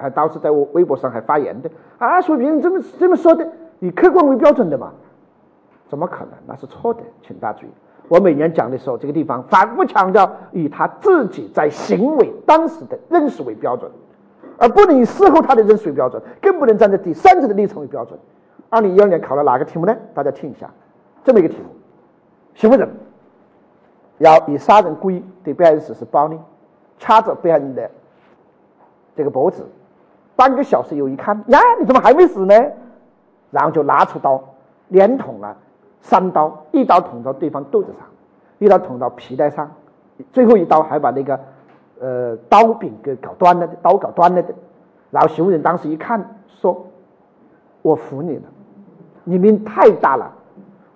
还当时在我微博上还发言的啊，说别人这么这么说的，以客观为标准的嘛？怎么可能？那是错的，请大家注意。我每年讲的时候，这个地方反复强调以他自己在行为当时的认识为标准，而不能以事后他的认识为标准，更不能站在第三者的立场为标准。二零一二年考了哪个题目呢？大家听一下，这么一个题目：行为人要以杀人故意对被害人实施暴力，掐着被害人的这个脖子。半个小时以后一看，呀，你怎么还没死呢？然后就拿出刀，连捅了三刀，一刀捅到对方肚子上，一刀捅到皮带上，最后一刀还把那个呃刀柄给搞断了的，刀搞断了的。然后行为人当时一看，说：“我服你了，你命太大了，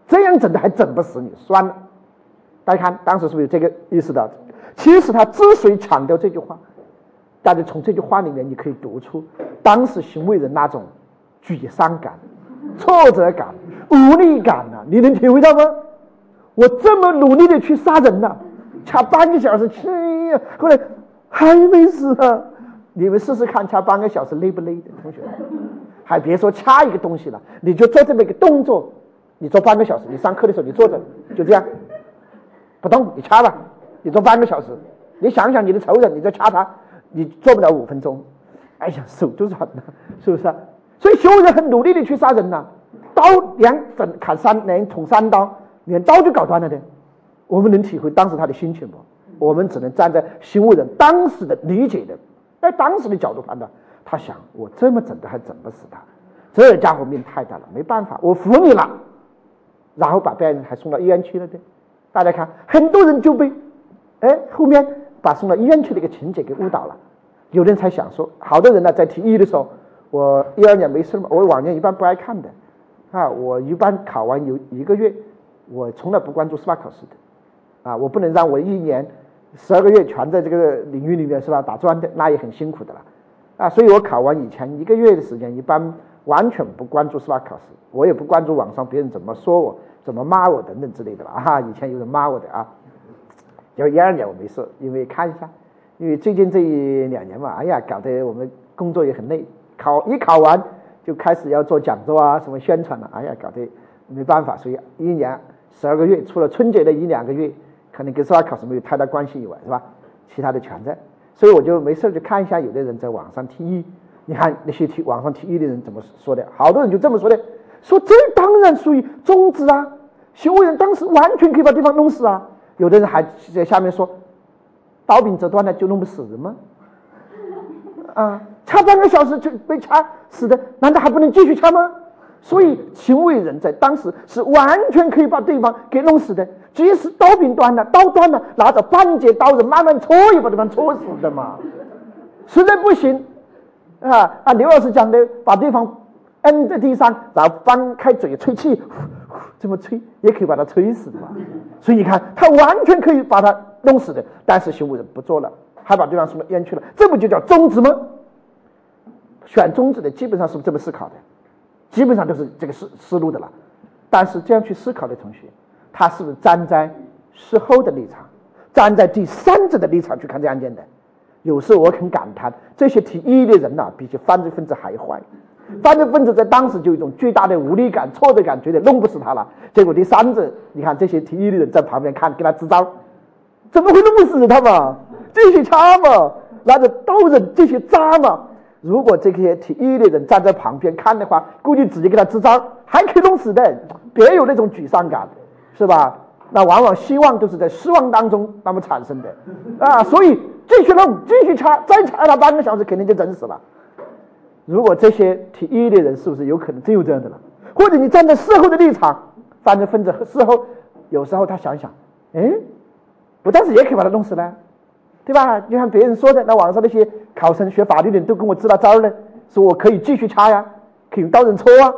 这样整的还整不死你，算了。”大家看，当时是不是有这个意思的？其实他之所以强调这句话。大家从这句话里面，你可以读出当时行为人那种沮丧感、挫折感、无力感呐，你能体会到吗？我这么努力的去杀人了，掐半个小时，哎呀，后来还没死啊！你们试试看，掐半个小时累不累的，同学？还别说掐一个东西了，你就做这么一个动作，你做半个小时。你上课的时候你坐着，就这样不动，你掐吧，你做半个小时。你想想你的仇人，你再掐他。你做不了五分钟，哎呀，手就软了，是不是？所以修人很努力的去杀人呐，刀两整砍三，连捅三刀，连刀就搞断了的。我们能体会当时他的心情不？我们只能站在行为人当时的理解的，在当时的角度判断。他想，我这么整的还整不死他，这家伙命太大了，没办法，我服你了。然后把被害人还送到医院去了的。大家看，很多人就被，哎，后面。把送到医院去的一个情节给误导了，有人才想说，好多人呢在提一的时候，我一二年没事嘛，我往年一般不爱看的，啊，我一般考完有一个月，我从来不关注司法考试的，啊，我不能让我一年十二个月全在这个领域里面是吧打转的，那也很辛苦的了，啊，所以我考完以前一个月的时间，一般完全不关注司法考试，我也不关注网上别人怎么说我、怎么骂我等等之类的了啊。以前有人骂我的啊，就一二年我没事，因为看一下，因为最近这一两年嘛，哎呀，搞得我们工作也很累，考一考完就开始要做讲座啊，什么宣传了，哎呀，搞得没办法，所以一年十二个月，除了春节的一两个月，可能跟司法考试没有太大关系以外，是吧？其他的全在，所以我就没事就看一下，有的人在网上提议。你看那些提网上提议的人怎么说的？好多人就这么说的，说这当然属于中止啊，行为人当时完全可以把对方弄死啊。有的人还在下面说，刀柄折断了就弄不死人吗？啊，掐半个小时就被掐死的，难道还不能继续掐吗？所以行为人在当时是完全可以把对方给弄死的，即使刀柄断了，刀断了，拿着半截刀子慢慢戳也把对方戳死的嘛。实在不行。啊，按刘老师讲的，把对方摁在地上，然后翻开嘴吹气，这么吹也可以把他吹死的嘛。所以你看，他完全可以把他弄死的，但是行为人不做了，还把对方什么淹去了，这不就叫终止吗？选终止的基本上是这么思考的，基本上都是这个思思路的了。但是这样去思考的同学，他是不是站在事后的立场，站在第三者的立场去看这案件的？有时候我很感叹，这些提异议的人呐，比起犯罪分子还坏。犯罪分子在当时就有一种巨大的无力感、挫折感，觉得弄不死他了。结果第三者，你看这些提议的人在旁边看，给他支招，怎么会弄不死他嘛？继续掐嘛，拿着刀刃继续扎嘛。如果这些提议的人站在旁边看的话，估计直接给他支招，还可以弄死的，别有那种沮丧感，是吧？那往往希望都是在失望当中那么产生的啊，所以。继续弄，继续掐，再掐他半个小时，肯定就整死了。如果这些提议的人是不是有可能真有这样的了？或者你站在事后的立场，犯罪分子事后有时候他想想，哎，我当时也可以把他弄死了，对吧？就像别人说的，那网上那些考生学法律的人都跟我支了招呢，说我可以继续掐呀，可以用刀刃戳啊。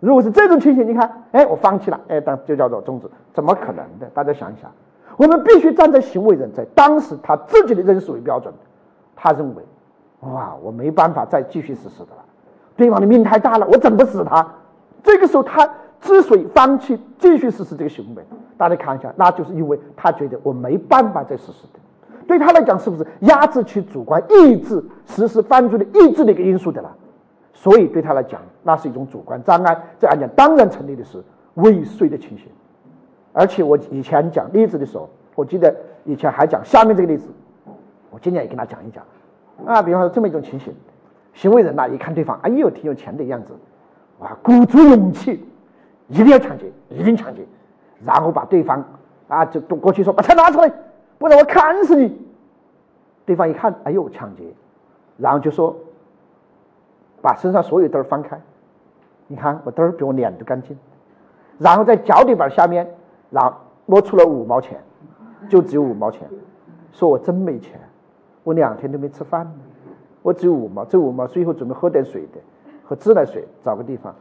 如果是这种情形，你看，哎，我放弃了，哎，当就叫做终止，怎么可能的？大家想一想。我们必须站在行为人在当时他自己的认识为标准，他认为，哇，我没办法再继续实施的了，对方的命太大了，我整不死他。这个时候他之所以放弃继续实施这个行为，大家看一下，那就是因为他觉得我没办法再实施的。对他来讲，是不是压制其主观意志实施犯罪的意志的一个因素的了？所以对他来讲，那是一种主观障碍。这案件当然成立的是未遂的情形。而且我以前讲例子的时候，我记得以前还讲下面这个例子，我今天也跟他讲一讲啊。比方说这么一种情形，行为人呐一看对方哎呦挺有钱的样子，哇，鼓足勇气，一定要抢劫，一定抢劫，然后把对方啊就都过去说把钱拿出来，不然我砍死你。对方一看哎呦抢劫，然后就说把身上所有兜翻开，你看我兜比我脸都干净，然后在脚底板下面。然后摸出了五毛钱，就只有五毛钱，说我真没钱，我两天都没吃饭呢，我只有五毛，这五毛最后准备喝点水的，喝自来水，找个地方，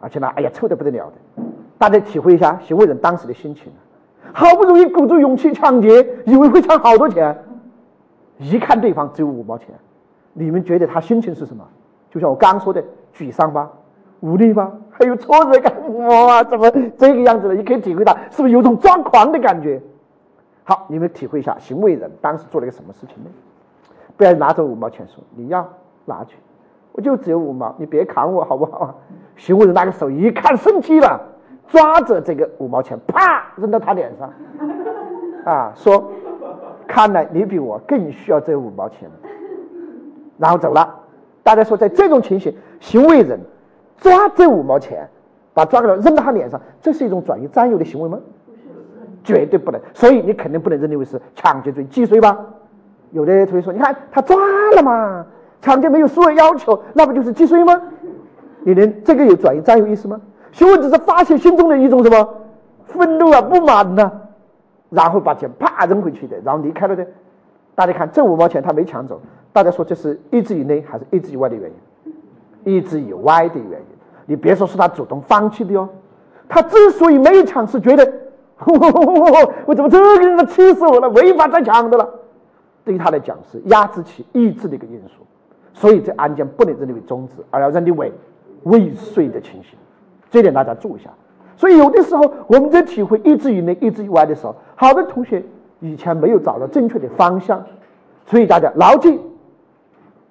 而且呢，哎呀，臭的不得了的，大家体会一下行为人当时的心情，好不容易鼓足勇气抢劫，以为会抢好多钱，一看对方只有五毛钱，你们觉得他心情是什么？就像我刚说的，沮丧吧。无力吧？还有挫折感？哇，怎么这个样子了？你可以体会到，是不是有种抓狂的感觉？好，你们体会一下，行为人当时做了一个什么事情呢？不要拿着五毛钱说你要拿去，我就只有五毛，你别砍我好不好？行为人拿个手一看生气了，抓着这个五毛钱，啪扔到他脸上，啊，说，看来你比我更需要这五毛钱，然后走了。大家说，在这种情形，行为人。抓这五毛钱，把抓过来扔到他脸上，这是一种转移占有的行为吗？绝对不能。所以你肯定不能认定为是抢劫罪既遂吧？有的同学说，你看他抓了嘛，抢劫没有数额要求，那不就是既遂吗？你连这个有转移占有意思吗？行为只是发泄心中的一种什么愤怒啊、不满呐，然后把钱啪扔回去的，然后离开了的。大家看这五毛钱他没抢走，大家说这是意志以内还是意志以外的原因？意志以外的原因，你别说是他主动放弃的哟，他之所以没抢，是觉得 我怎么这个人气死我了，违法再抢的了。对于他来讲，是压制其意志的一个因素，所以这案件不能认定为终止，而要认定为未遂的情形，这点大家注意一下。所以有的时候我们在体会意志以内、意志以外的时候，好多同学以前没有找到正确的方向，所以大家牢记，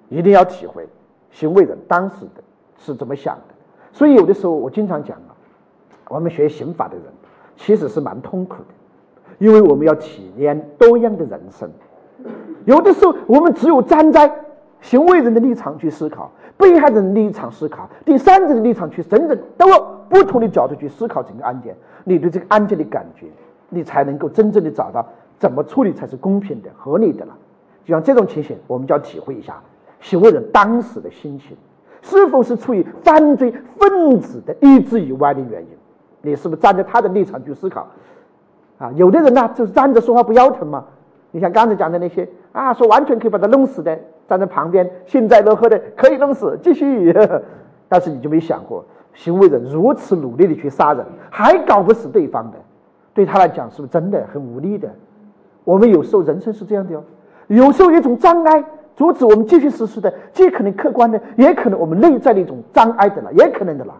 一定要体会行为人当时的是怎么想的。所以有的时候我经常讲啊，我们学刑法的人其实是蛮痛苦的，因为我们要体验多样的人生。有的时候我们只有站在行为人的立场去思考，被害人的立场思考，第三者的立场去等等都要不同的角度去思考整个案件，你对这个案件的感觉，你才能够真正的找到怎么处理才是公平的、合理的了。就像这种情形，我们就要体会一下行为人当时的心情，是否是出于犯罪分子的意志以外的原因？你是不是站在他的立场去思考？啊，有的人呢，就是站着说话不腰疼嘛。你像刚才讲的那些啊，说完全可以把他弄死的，站在旁边幸灾乐祸的，可以弄死，继续。但是你就没想过，行为人如此努力的去杀人，还搞不死对方的，对他来讲是不是真的很无力的？我们有时候人生是这样的哦，有时候一种障碍阻止我们继续实施的，既可能客观的，也可能我们内在的一种障碍的了，也可能的了。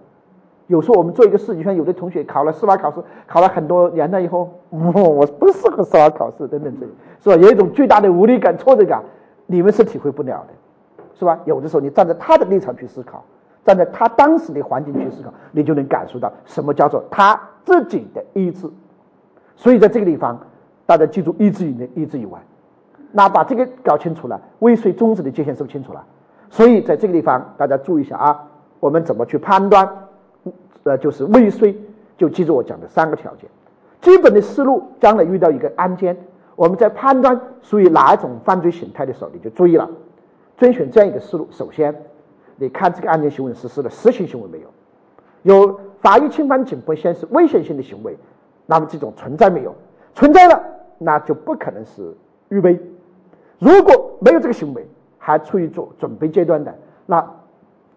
有时候我们做一个事，情像有的同学考了司法考试，考了很多年了以后，我我不适合司法考试等等这，是吧？有一种巨大的无力感、挫折感，你们是体会不了的，是吧？有的时候你站在他的立场去思考，站在他当时的环境去思考，你就能感受到什么叫做他自己的意志。所以在这个地方，大家记住一直以内、一直以外，那把这个搞清楚了，未遂终止的界限是不是清楚了？所以在这个地方，大家注意一下啊，我们怎么去判断？呃，就是未遂，就记住我讲的三个条件。基本的思路，将来遇到一个案件，我们在判断属于哪一种犯罪形态的时候，你就注意了，遵循这样一个思路。首先，你看这个案件行为实施了实行行为没有？有法益侵犯警方先是危险性的行为，那么这种存在没有？存在了，那就不可能是预备。如果没有这个行为，还处于做准备阶段的，那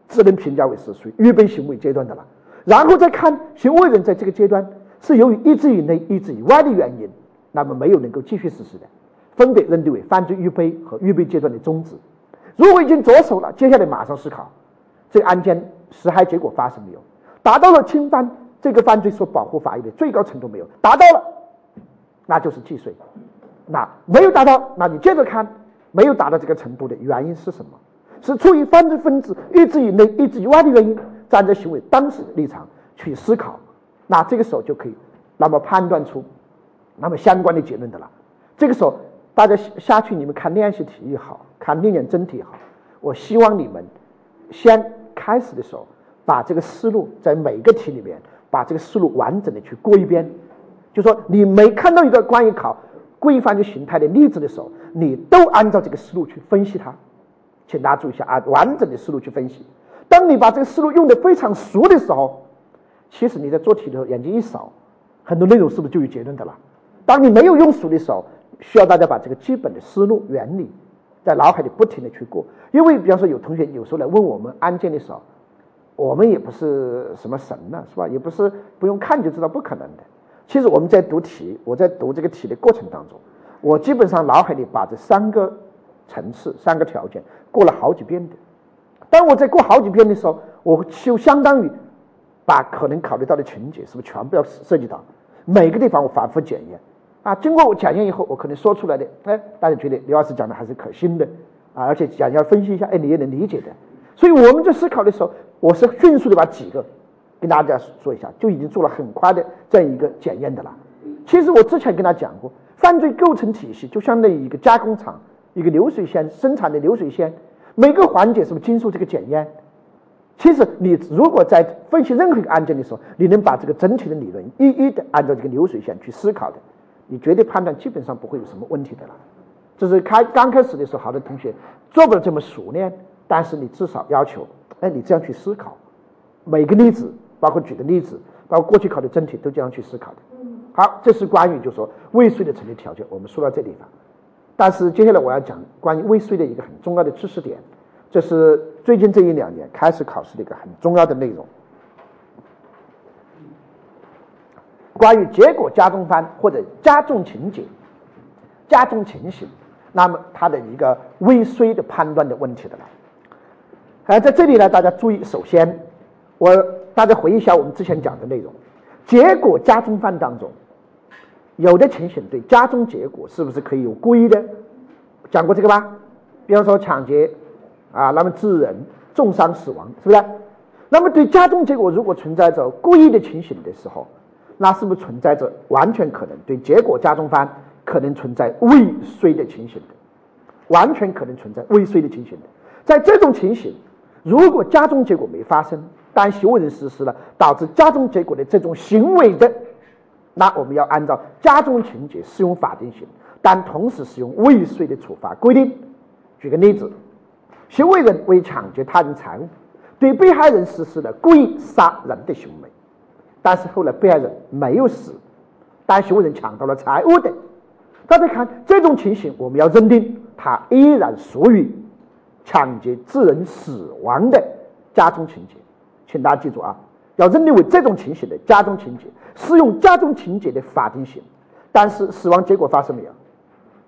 只能评价为是属于预备行为阶段的了。然后再看行为人在这个阶段是由于意志以内、意志以外的原因，那么没有能够继续实施的，分别认定为犯罪预备和预备阶段的终止。如果已经着手了，接下来马上思考这个案件实害结果发生没有，达到了侵犯这个犯罪所保护法益的最高程度没有？达到了，那就是既遂。那没有达到，那你接着看没有达到这个程度的原因是什么？是出于犯罪分子意志以内、意志以外的原因。站在行为当时的立场去思考，那这个时候就可以，那么判断出那么相关的结论的了。这个时候大家下下去，你们看练习题也好看历练真题也好，我希望你们先开始的时候把这个思路在每个题里面把这个思路完整的去过一遍。就说你每看到一个关于考规范的形态的例子的时候，你都按照这个思路去分析它。请大家注意一下啊，完整的思路去分析。当你把这个思路用的非常熟的时候，其实你在做题的时候眼睛一扫，很多内容是不是就有结论的了？当你没有用熟的时候，需要大家把这个基本的思路原理在脑海里不停的去过。因为比方说有同学有时候来问我们案件的时候，我们也不是什么神呢，是吧？也不是不用看就知道不可能的。其实我们在读题，我在读这个题的过程当中，我基本上脑海里把这三个层次、三个条件过了好几遍的。当我在过好几遍的时候，我就相当于把可能考虑到的情节是不是全部要涉及到每个地方，我反复检验啊。经过我检验以后，我可能说出来的，哎，大家觉得刘老师讲的还是可信的啊，而且讲要分析一下，哎，你也能理解的。所以我们在思考的时候，我是迅速的把几个跟大家说一下，就已经做了很快的这样一个检验的了。其实我之前跟他讲过，犯罪构成体系就相当于一个加工厂，一个流水线生产的流水线。每个环节是不是经受这个检验？其实你如果在分析任何一个案件的时候，你能把这个整体的理论一一的按照这个流水线去思考的，你绝对判断基本上不会有什么问题的了。这是开刚开始的时候，好多同学做不了这么熟练，但是你至少要求，哎，你这样去思考，每个例子，包括举的例子，包括过去考的真题，都这样去思考的。好，这是关于就说未遂的成立条件，我们说到这地方。但是接下来我要讲关于未遂的一个很重要的知识点，这是最近这一两年开始考试的一个很重要的内容。关于结果加重犯或者加重情节、加重情形，那么它的一个未遂的判断的问题的了。而在这里呢，大家注意，首先我大家回忆一下我们之前讲的内容，结果加重犯当中，有的情形对加重结果是不是可以有故意的？讲过这个吧？比方说抢劫啊，那么致人重伤死亡，是不是？那么对加重结果如果存在着故意的情形的时候，那是不是存在着完全可能对结果加重犯可能存在未遂的情形的？完全可能存在未遂的情形的。在这种情形，如果加重结果没发生，但行为人实施了导致加重结果的这种行为的，那我们要按照加重情节适用法定刑，但同时适用未遂的处罚规定。举个例子，行为人为抢劫他人财物，对被害人实施了故意杀人的行为，但是后来被害人没有死，但行为人抢到了财物的。大家看这种情形，我们要认定他依然属于抢劫致人死亡的加重情节。请大家记住啊，要认定为这种情形的加重情节，适用加重情节的法定刑。但是死亡结果发生没有？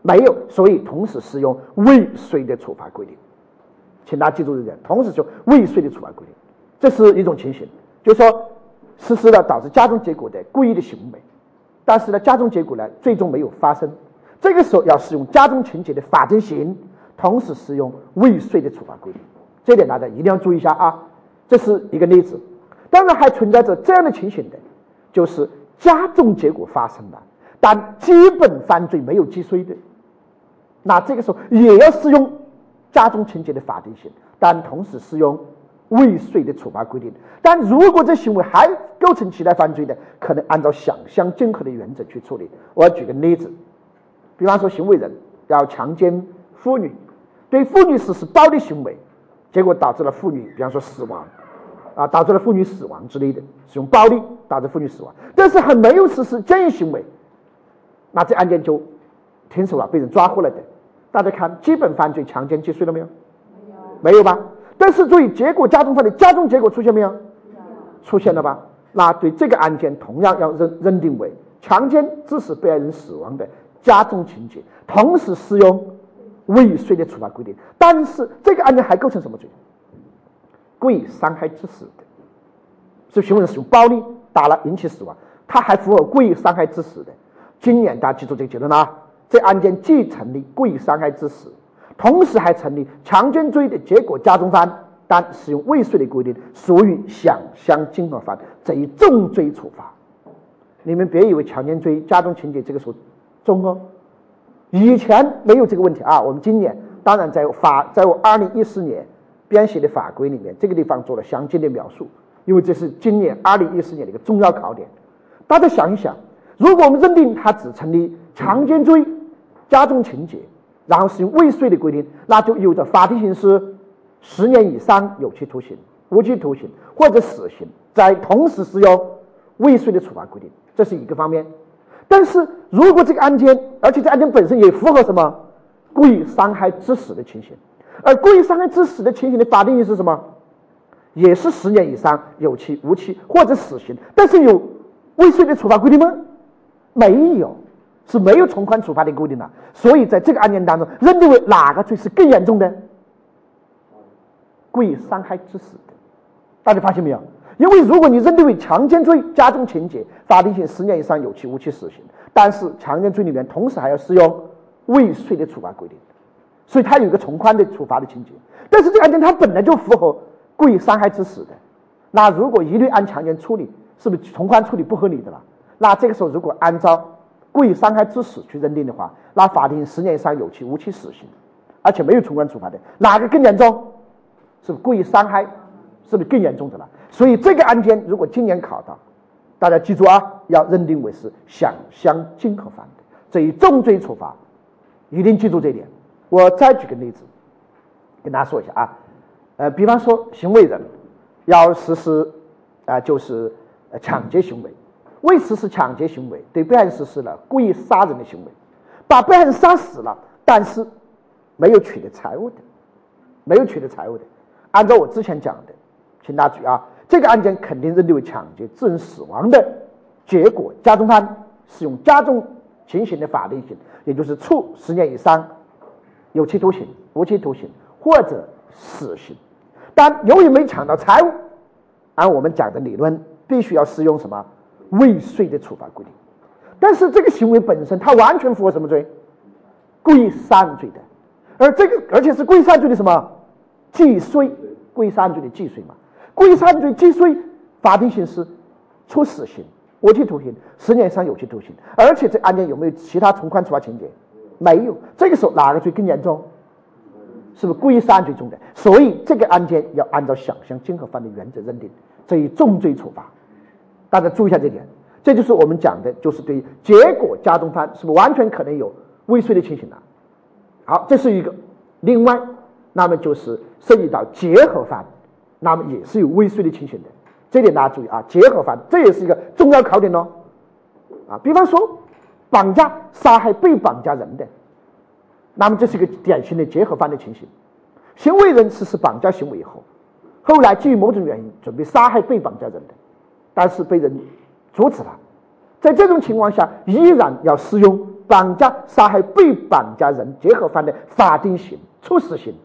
没有，所以同时适用未遂的处罚规定。请大家记住这点，同时就未遂的处罚规定，这是一种情形，就是说实施了导致加重结果的故意的行为，但是呢，加重结果呢最终没有发生。这个时候要适用加重情节的法定刑，同时适用未遂的处罚规定。这点大家一定要注意一下啊。这是一个例子，当然还存在着这样的情形的，就是加重结果发生了，但基本犯罪没有既遂的，那这个时候也要适用加重情节的法定刑，但同时适用未遂的处罚规定。但如果这行为还构成其他犯罪的，可能按照想象竞合的原则去处理。我举个例子，比方说行为人要强奸妇女，对妇女实施暴力行为，结果导致了妇女，比方说死亡。啊，导致了妇女死亡之类的，使用暴力导致妇女死亡，但是还没有实施奸淫行为，那这案件就停手了，被人抓获了的。大家看，基本犯罪强奸既遂了没有？没有，没有吧？但是注意，结果加重犯的加重结果出现没有？出现了吧？那对这个案件同样要认认定为强奸致使被害人死亡的加重情节，同时适用未遂的处罚规定。但是这个案件还构成什么罪？故意伤害致死的，是行为人使用暴力打了引起死亡，他还符合故意伤害致死的。今年大家记住这个结论啊，这案件既成立故意伤害致死，同时还成立强奸罪的结果加重犯，但使用未遂的规定，属于想象竞合犯，这一重罪处罚。你们别以为强奸罪加重情节这个时候重哦，以前没有这个问题啊。我们今年当然在法，在我二零一四年。编写的法规里面，这个地方做了详尽的描述，因为这是今年二零一四年的一个重要考点。大家想一想，如果我们认定他只成立强奸罪加重情节，然后使用未遂的规定，那就有着法定刑是十年以上有期徒刑、无期徒刑或者死刑，在同时适用未遂的处罚规定，这是一个方面。但是如果这个案件，而且这案件本身也符合什么故意伤害致死的情形。而故意伤害致死的情形的法定刑是什么？也是十年以上有期、无期或者死刑。但是有未遂的处罚规定吗？没有，是没有从宽处罚的规定的。所以在这个案件当中，认定为哪个罪是更严重的？故意伤害致死的。大家发现没有？因为如果你认定为强奸罪加重情节，法定刑十年以上有期、无期、死刑。但是强奸罪里面同时还要适用未遂的处罚规定。所以它有一个从宽的处罚的情节，但是这个案件它本来就符合故意伤害致死的，那如果一律按强奸处理，是不是从宽处理不合理的了？那这个时候如果按照故意伤害致死去认定的话，那法定十年以上有期、无期、死刑，而且没有从宽处罚的，哪个更严重？是不是故意伤害？是不是更严重的了？所以这个案件如果今年考到，大家记住啊，要认定为是想象竞合犯的这一重罪处罚，一定记住这一点。我再举个例子，跟大家说一下啊，呃，比方说行为人要实施啊，就是抢劫行为，为实施抢劫行为，对被害人实施了故意杀人的行为，把被害人杀死了，但是没有取得财物的，没有取得财物的，按照我之前讲的，请大家注意啊，这个案件肯定认定为抢劫致人死亡的结果加重犯，适用加重情形的法定刑，也就是处十年以上。有期徒刑、无期徒刑或者死刑，但由于没抢到财物，按我们讲的理论，必须要适用什么未遂的处罚规定。但是这个行为本身，它完全符合什么罪？故意杀人罪的。而这个，而且是故意杀人罪的什么？既遂，故意杀人罪的既遂嘛。故意杀人罪既遂，法定刑是处死刑、无期徒刑、十年以上有期徒刑。而且这案件有没有其他从宽处罚情节？没有。这个时候哪个罪更严重？是不是故意杀人罪重的？所以这个案件要按照想象竞合犯的原则认定，这一重罪处罚。大家注意一下这点。这就是我们讲的，就是对结果加重犯，是不是完全可能有未遂的情形了？好，这是一个。另外，那么就是涉及到结合犯，那么也是有未遂的情形的。这点大家注意啊，结合犯这也是一个重要考点哦。啊，比方说绑架杀害被绑架人的，那么这是一个典型的结合犯的情形。行为人实施绑架行为以后，后来基于某种原因准备杀害被绑架人的，但是被人。阻止了，在这种情况下，依然要适用绑架杀害被绑架人结合犯的法定刑处死刑，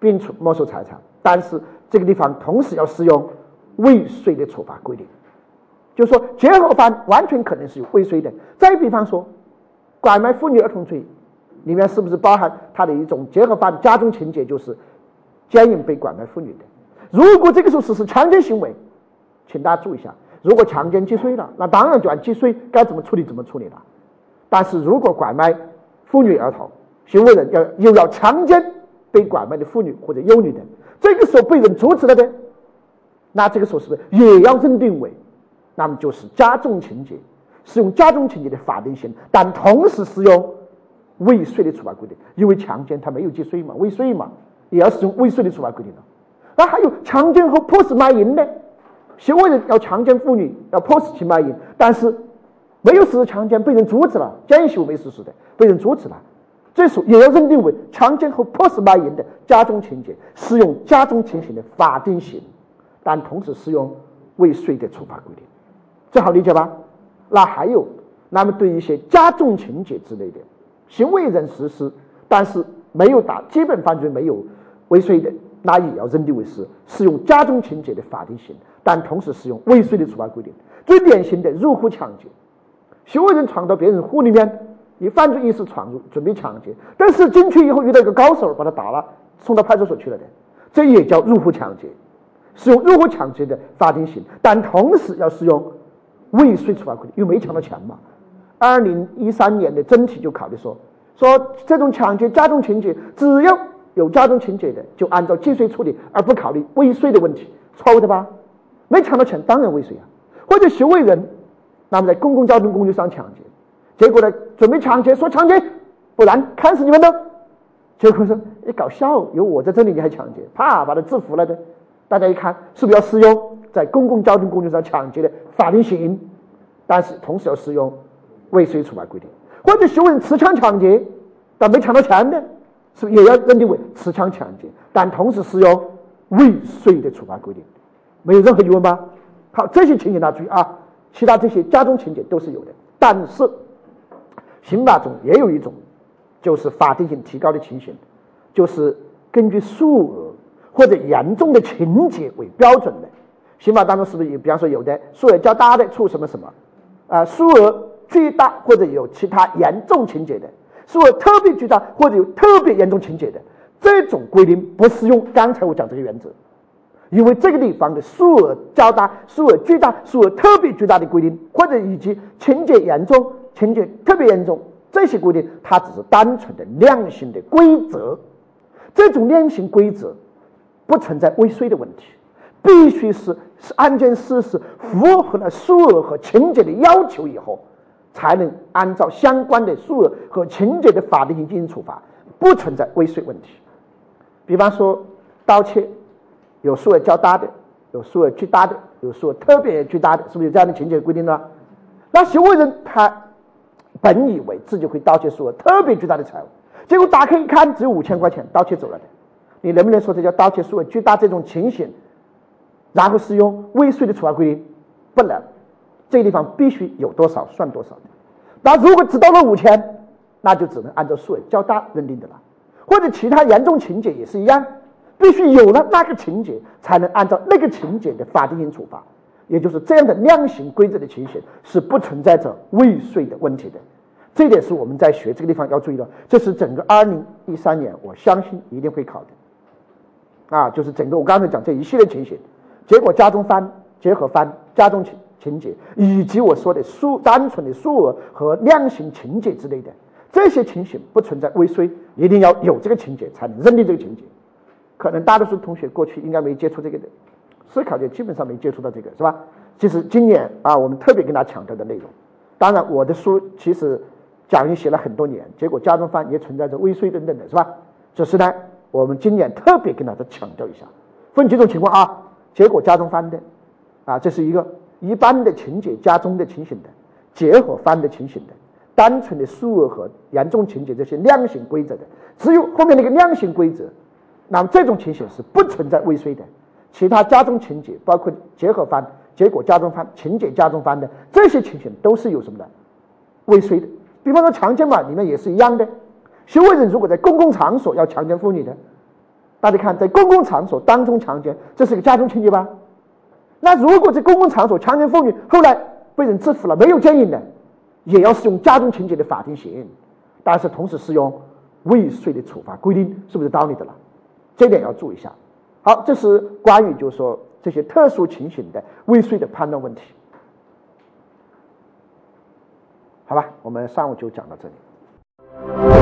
并处没收财产。但是这个地方同时要适用未遂的处罚规定，就是说结合犯完全可能是有未遂的。再比方说，拐卖妇女儿童罪里面是不是包含它的一种结合犯加重情节，就是奸淫被拐卖妇女的？如果这个时候实施强奸行为，请大家注意一下。如果强奸既遂了，那当然就按既遂该怎么处理怎么处理了。但是如果拐卖妇女儿童，行为人要又要强奸被拐卖的妇女或者幼女的，这个时候被人阻止了的，那这个时候是不是也要认定为，那么就是加重情节，适用加重情节的法定刑，但同时适用未遂的处罚规定，因为强奸他没有既遂嘛，未遂嘛，也要适用未遂的处罚规定了。那还有强奸和迫使卖淫的。行为人要强奸妇女，要迫使其卖淫，但是没有实施强奸，被人阻止了，奸淫行为没实施的，被人阻止了，这时候也要认定为强奸和迫使卖淫的加重情节，适用加重情形的法定刑，但同时适用未遂的处罚规定，这好理解吧？那还有，那么对一些加重情节之类的，行为人实施，但是没有打基本犯罪没有未遂的。那也要认定为是适用加重情节的法定刑，但同时适用未遂的处罚规定。最典型的入户抢劫，行为人闯到别人户里面，以犯罪意识闯入，准备抢劫，但是进去以后遇到一个高手，把他打了，送到派出所去了的，这也叫入户抢劫，适用入户抢劫的法定刑，但同时要适用未遂处罚规定，因为没抢到钱嘛。二零一三年的真题就考虑说，说这种抢劫加重情节，只要有加重情节的，就按照既遂处理，而不考虑未遂的问题，错误的吧？没抢到钱，当然未遂啊。或者行为人，那么在公共交通工具上抢劫，结果呢，准备抢劫，说抢劫，不然砍死你们的。结果说你搞笑，有我在这里你还抢劫，啪把他制服了的。大家一看，是不是要适用在公共交通工具上抢劫的法定刑？但是同时要适用未遂处罚规定。或者行为持枪抢劫，但没抢到钱的。是也要认定为持枪抢劫，但同时适用未遂的处罚规定，没有任何疑问吧？好，这些情节大家注意啊，其他这些加重情节都是有的。但是刑法中也有一种，就是法定性提高的情形，就是根据数额或者严重的情节为标准的。刑法当中是不是有？比方说有的数额较大的处什么什么，啊，数额巨大或者有其他严重情节的。数额特别巨大或者有特别严重情节的这种规定不适用。刚才我讲这个原则，因为这个地方的数额较大、数额巨大、数额特别巨大的规定，或者以及情节严重、情节特别严重这些规定，它只是单纯的量刑的规则。这种量刑规则不存在未遂的问题，必须是案件事实符合了数额和情节的要求以后。才能按照相关的数额和情节的法定性进行处罚，不存在未遂问题。比方说盗窃，有数额较大的，有数额巨大的，有数额特别巨大的，是不是有这样的情节规定呢？那行为人他本以为自己会盗窃数额特别巨大的财物，结果打开一看只有五千块钱，盗窃走了的，你能不能说这叫盗窃数额巨大这种情形，然后适用未遂的处罚规定？不能。这个地方必须有多少算多少的，那如果只到了五千，那就只能按照数额较大认定的了，或者其他严重情节也是一样，必须有了那个情节，才能按照那个情节的法定刑处罚。也就是这样的量刑规则的情形是不存在着未遂的问题的。这点是我们在学这个地方要注意的。这是整个二零一三年，我相信一定会考的。啊，就是整个我刚才讲这一系列情形，结果加重犯、结合犯、加重情情节，以及我说的数单纯的数额和量刑情节之类的。这些情形不存在未遂，一定要有这个情节才能认定这个情节。可能大多数同学过去应该没接触这个的，思考就基本上没接触到这个，是吧？这是今年啊，我们特别跟他强调的内容。当然，我的书其实讲义写了很多年，结果加重犯也存在着未遂等等的，是吧？只是呢，我们今年特别跟大家强调一下，分几种情况啊？结果加重犯的啊，这是一个一般的情节加重的情形的，结合犯的情形的。单纯的数额和严重情节这些量刑规则的，只有后面那个量刑规则，那么这种情形是不存在未遂的。其他加重情节，包括结合犯、结果加重犯、情节加重犯的这些情形，都是有什么的未遂的。比方说强奸嘛里面也是一样的，行为人如果在公共场所要强奸妇女的，大家看在公共场所当中强奸，这是个加重情节吧？那如果在公共场所强奸妇女，后来被人制服了，没有奸淫的？也要适用加重情节的法定刑，但是同时适用未遂的处罚规定，是不是道理的了？这点要注意一下。好，这是关于就是说这些特殊情形的未遂的判断问题。好吧，我们上午就讲到这里。